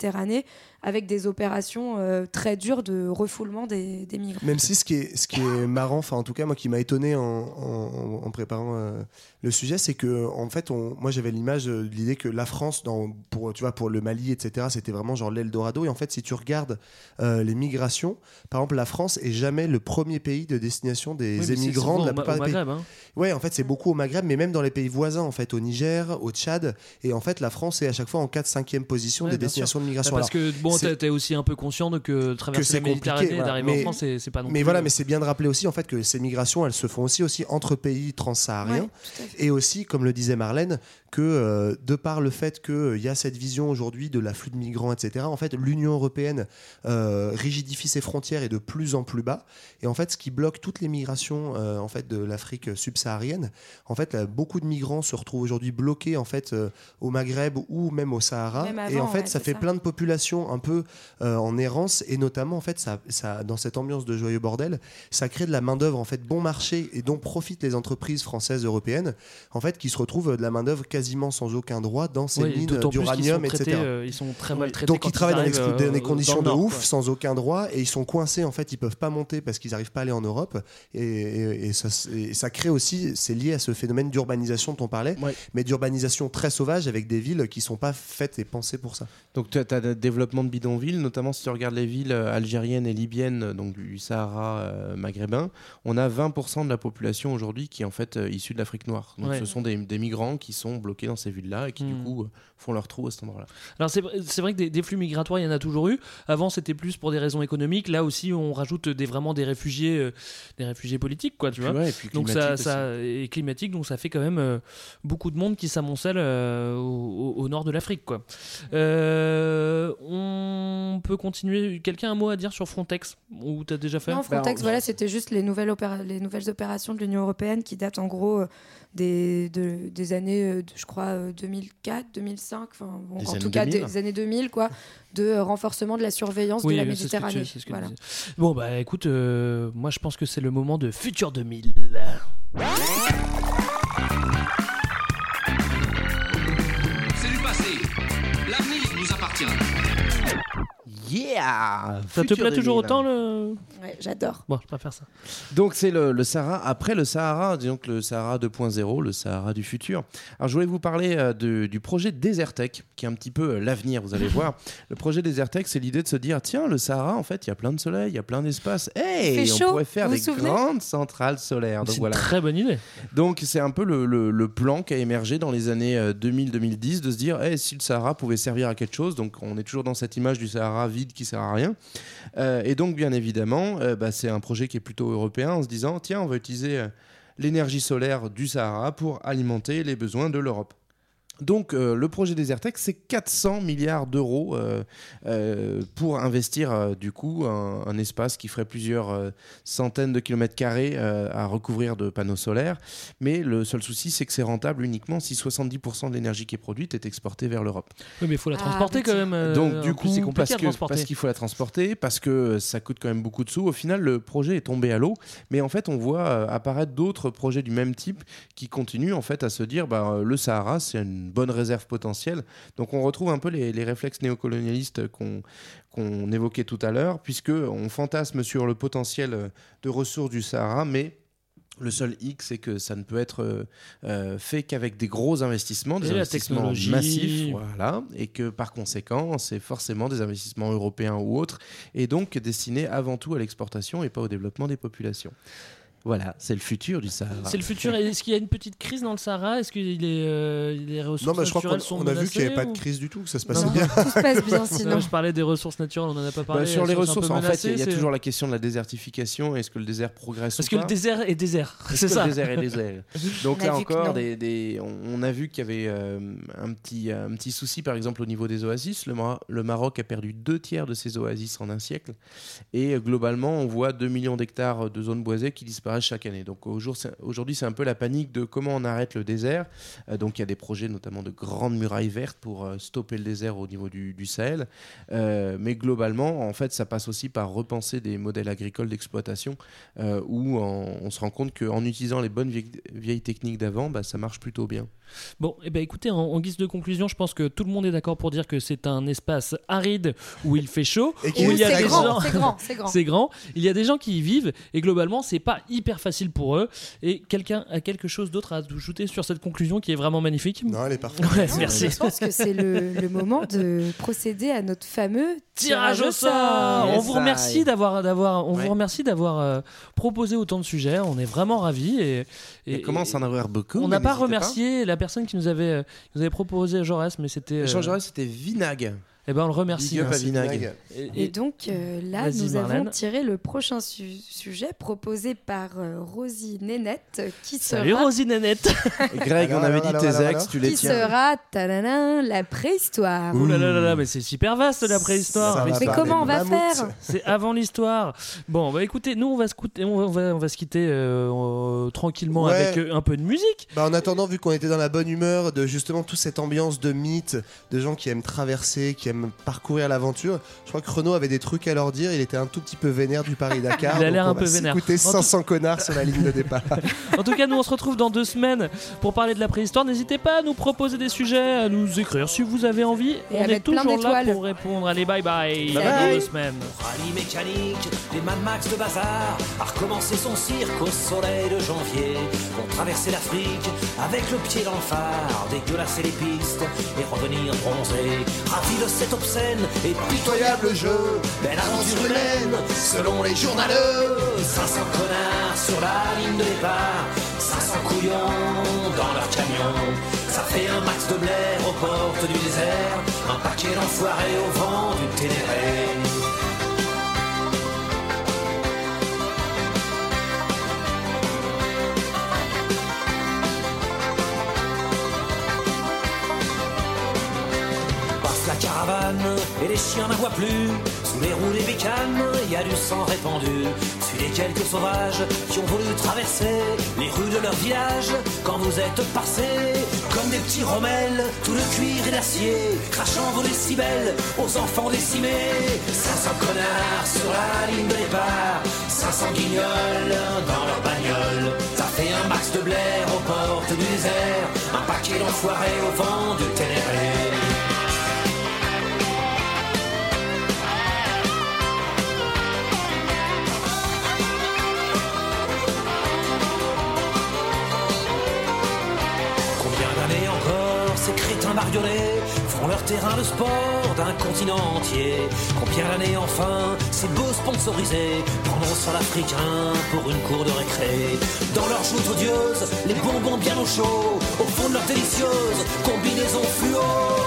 avec des opérations euh, très dures de refoulement des, des migrants. Même si ce qui est, ce qui est marrant, enfin en tout cas moi qui m'a étonné en, en- en préparant euh, le sujet, c'est que en fait, on- moi j'avais l'image de l'idée que la France, dans, pour, tu vois, pour le Mali, etc., c'était vraiment genre l'Eldorado. Et en fait, si tu regardes euh, les migrations, par exemple, la France est jamais le premier pays de destination des Oui, émigrants de la plupart au des pays. Maghreb, hein. Ouais, en fait, c'est beaucoup au Maghreb, mais même dans les pays voisins, en fait, au Niger, au Tchad. Et en fait, la France est à chaque fois en 4-5e position Ouais, des destinations sûr. de migration. Parce Alors, que bon, t'es aussi un peu conscient de que traverser la Méditerranée, voilà. d'arriver en Mais- France, c'est pas non Mais plus- voilà, mais c'est bien de rappeler aussi en fait que ces migrations, elles se font aussi aussi entre pays transsahariens Ouais, et aussi, comme le disait Marlène, que euh, de par le fait qu'il y a cette vision aujourd'hui de l'afflux de migrants, etc. En fait, l'Union européenne euh, rigidifie ses frontières et de plus en plus bas. Et en fait, ce qui bloque toutes les migrations euh, en fait de l'Afrique subsaharienne, en fait, là, beaucoup de migrants se retrouvent aujourd'hui bloqués en fait euh, au Maghreb ou même au Sahara. Même et en fait, ouais, ça fait ça. plein de populations un peu euh, en errance et notamment en fait, ça, ça, dans cette ambiance de joyeux bordel, ça crée de la main d'œuvre en fait bon marché et dont profitent les entreprises françaises européennes, en fait, qui se retrouvent euh, de la main d'œuvre quasiment sans aucun droit dans ces mines d'uranium, etc. euh, ils sont très mal traités Donc ils travaillent dans, l'ex- euh, dans des conditions dans de Nord, ouf, quoi. sans aucun droit, et ils sont coincés. En fait, ils peuvent pas monter parce qu'ils n'arrivent pas à aller en Europe, et, et- et ça, et ça crée aussi, c'est lié à ce phénomène d'urbanisation dont on parlait, mais d'urbanisation très sauvage avec des villes qui sont pas faites et pensées pour ça. Donc tu as, le développement de bidonvilles, notamment si tu regardes les villes euh, algériennes et libyennes, euh, donc du Sahara euh, maghrébin, on a 20% de la population aujourd'hui qui est en fait euh, issue de l'Afrique noire. Donc Ouais. ce sont des, des migrants qui sont bloqués dans ces villes-là et qui Hmm. du coup euh, font leur trou à cet endroit-là. Alors c'est vrai- que des, des flux migratoires, il y en a toujours eu. Avant, c'était plus pour des raisons économiques. Là aussi, on rajoute des, vraiment des réfugiés, euh, des réfugiés politiques, quoi, tu vois. ouais, et puis donc ça, ça climatique, donc ça fait quand même beaucoup de monde qui s'amoncelle au, au- au nord de l'Afrique, quoi. Euh, on peut continuer. Quelqu'un a un mot à dire sur Frontex ou t'as déjà fait Non, Frontex, voilà, c'était juste les nouvelles, opéra- les nouvelles opérations de l'Union européenne qui datent en gros euh, des, de- des années, euh, de- je crois, euh, 2004, 2005, enfin, bon, en tout cas 2000. des années 2000, quoi, de euh, renforcement de la surveillance de la c'est ce que tu- Méditerranée. tu Voilà. Bon, bah écoute, euh, moi je pense que c'est le moment de Futur 2000. Nous appartient. Yeah Ça te plaît toujours 2000. autant le. Ouais, j'adore. Bon, je préfère ça. Donc c'est le, le Sahara, après le Sahara, disons que le Sahara 2.0, le Sahara du futur. Alors je voulais vous parler euh, de- du projet Desertec, qui est un petit peu euh, l'avenir, vous allez [LAUGHS] voir. Le projet Desertec, c'est l'idée de se dire, tiens, le Sahara, en fait, il y a plein de soleil, il y a plein d'espace. Hey, on chaud, pourrait faire vous des grandes centrales solaires. Donc C'est une voilà. très bonne idée. Donc c'est un peu le, le- le plan qui a émergé dans les années euh, 2000-2010 de se dire Eh, si le Sahara pouvait servir à quelque chose, donc on est toujours dans cette image du Sahara vide qui sert à rien. Euh, et donc bien évidemment, euh, bah, c'est un projet qui est plutôt européen en se disant tiens on va utiliser euh, l'énergie solaire du Sahara pour alimenter les besoins de l'Europe. Donc euh, le projet Desertec, c'est 400 milliards d'euros euh, euh, pour investir euh, du coup un, un espace qui ferait plusieurs euh, centaines de kilomètres carrés à recouvrir de panneaux solaires. Mais le seul souci, c'est que c'est rentable uniquement si 70% de l'énergie qui est produite est exportée vers l'Europe. Oui, mais il faut la Ah, transporter quand même. euh, Donc du coup, c'est compliqué parce que- parce qu'il faut la transporter, parce que ça coûte quand même beaucoup de sous. Au final, le projet est tombé à l'eau, mais en fait, on voit apparaître d'autres projets du même type qui continuent en fait à se dire, bah, le Sahara, c'est une bonne réserve potentielle. Donc on retrouve un peu les, les réflexes néocolonialistes qu'on qu'on évoquait tout à l'heure, puisque on fantasme sur le potentiel euh, de ressources du Sahara, mais Le seul hic, c'est que ça ne peut être euh, euh, fait qu'avec des gros investissements, des Et investissements massifs, voilà, et que par conséquent, c'est forcément des investissements européens ou autres, et donc destinés avant tout à l'exportation et pas au développement des populations. Voilà, c'est le futur du Sahara. C'est le futur. Et Est-ce qu'il y a une petite crise dans le Sahara? Est-ce que euh, les ressources Non, mais je crois naturelles sont on a vu qu'il n'y avait pas de crise du tout, que ça se passait Non. bien. Tout se passe bien [LAUGHS] sinon. Je parlais des ressources naturelles, on en a pas parlé. Bah, sur elles les ressources, en fait, il y a- y, toujours la question de la désertification. Est-ce que le désert progresse Parce ou que pas le désert est désert? C'est ça. Le désert est désert. [LAUGHS] Donc On a là encore, des, des- on, on a vu qu'il y avait euh, un, petit, un petit souci, par exemple, au niveau des oasis. Le, Mar- le Maroc a perdu deux tiers de ses oasis en un siècle. Et euh, globalement, on voit 2 millions d'hectares de zones boisées qui disparaissent chaque année. Donc aujourd'hui, c'est un peu la panique de comment on arrête le désert. Euh, donc il y a des projets notamment de grandes murailles vertes pour euh, stopper le désert au niveau du, du Sahel. Euh, mais globalement, en fait, ça passe aussi par repenser des modèles agricoles d'exploitation euh, où en- on se rend compte qu'en utilisant les bonnes vieilles, vieilles techniques d'avant, bah, ça marche plutôt bien. Bon, eh ben écoutez, en, en guise de conclusion, je pense que tout le monde est d'accord pour dire que c'est un espace aride où il fait chaud, Et où il y a des grand, gens. c'est grand, c'est grand. [LAUGHS] C'est grand. Il y a des gens qui y vivent et globalement, c'est pas hyper facile pour eux. Et quelqu'un a quelque chose d'autre à ajouter sur cette conclusion qui est vraiment magnifique? Non, elle est parfaite. Ouais, Non, merci. Je pense que c'est le, le moment de procéder à notre fameux Tirage au sort. Yes, On vous remercie d'avoir, d'avoir, on Ouais. vous remercie d'avoir euh, proposé autant de sujets. On est vraiment ravis et, et- commence à en avoir beaucoup. on n'a pas remercié la personne qui nous avait, euh, qui nous avait proposé Jaurès, mais c'était. euh, Jean Jaurès, c'était Vinag. Eh ben on le remercie. Big up à Merci, Vinag. Vinag. Et- donc euh, là, nous Marlène. avons tiré le prochain su- sujet proposé par euh, Rosie Nénette, euh, qui Salut sera, Rosie Nénette. [LAUGHS] Et Greg, Alors, on avait alors, dit alors, tes alors, ex, alors. tu les qui tiens. sera tadadin, la préhistoire. Ouh là là là là, mais c'est super vaste la préhistoire. Mais comment on va mammouth. faire C'est avant l'histoire. Bon, bah écoutez, nous on va se, coûter- on va, on va se quitter euh, euh, tranquillement Ouais. avec euh, un peu de musique. Bah, en attendant, vu qu'on était dans la bonne humeur de justement toute cette ambiance de mythe, de gens qui aiment traverser, qui aiment parcourir l'aventure, je crois que Renaud avait des trucs à leur dire. Il était un tout petit peu vénère du Paris-Dakar. [LAUGHS] Il a l'air un peu vénère. Écoutez, En tout- 500 connards sur la ligne de départ. [LAUGHS] En tout cas, nous on se retrouve dans deux semaines pour parler de la préhistoire. N'hésitez pas à nous proposer des sujets, à nous écrire si vous avez envie. Et on est mettre plein toujours là pour répondre. Allez, bye bye. Bye À bye. deux semaines. Rallye mécanique, des Mad Max de bazar, a recommencé son cirque au soleil de janvier. Vont traverser l'Afrique avec le pied dans le phare, dégueulasser les pistes et revenir bronzé. Ravi de cet obscène et pitoyable jeu, belle aventure humaine selon les journaleux. 500 connards sur la ligne de départ, 500 couillons dans leur camion. Ça fait un max de blaire aux portes du désert, un paquet d'enfoirés au vent du Ténéré. Et les chiens n'en voient plus. Sous les roues des bécanes, il y a du sang répandu. Suis les quelques sauvages qui ont voulu traverser les rues de leur village quand vous êtes passés. Comme des petits rommels, tout le cuir et l'acier, crachant vos décibels aux enfants décimés. 500 connards sur la ligne de départ, 500 guignols dans leur bagnole. Ça fait un max de blaire aux portes du désert, un paquet d'enfoirés au vent du Ténéré. Leur terrain de sport d'un continent entier. Combien d'années enfin ces beaux sponsorisés prendront sur l'africain pour une cour de récré. Dans leurs joutes odieuses, les bonbons bien au chaud Au fond de leur délicieuse combinaison fluo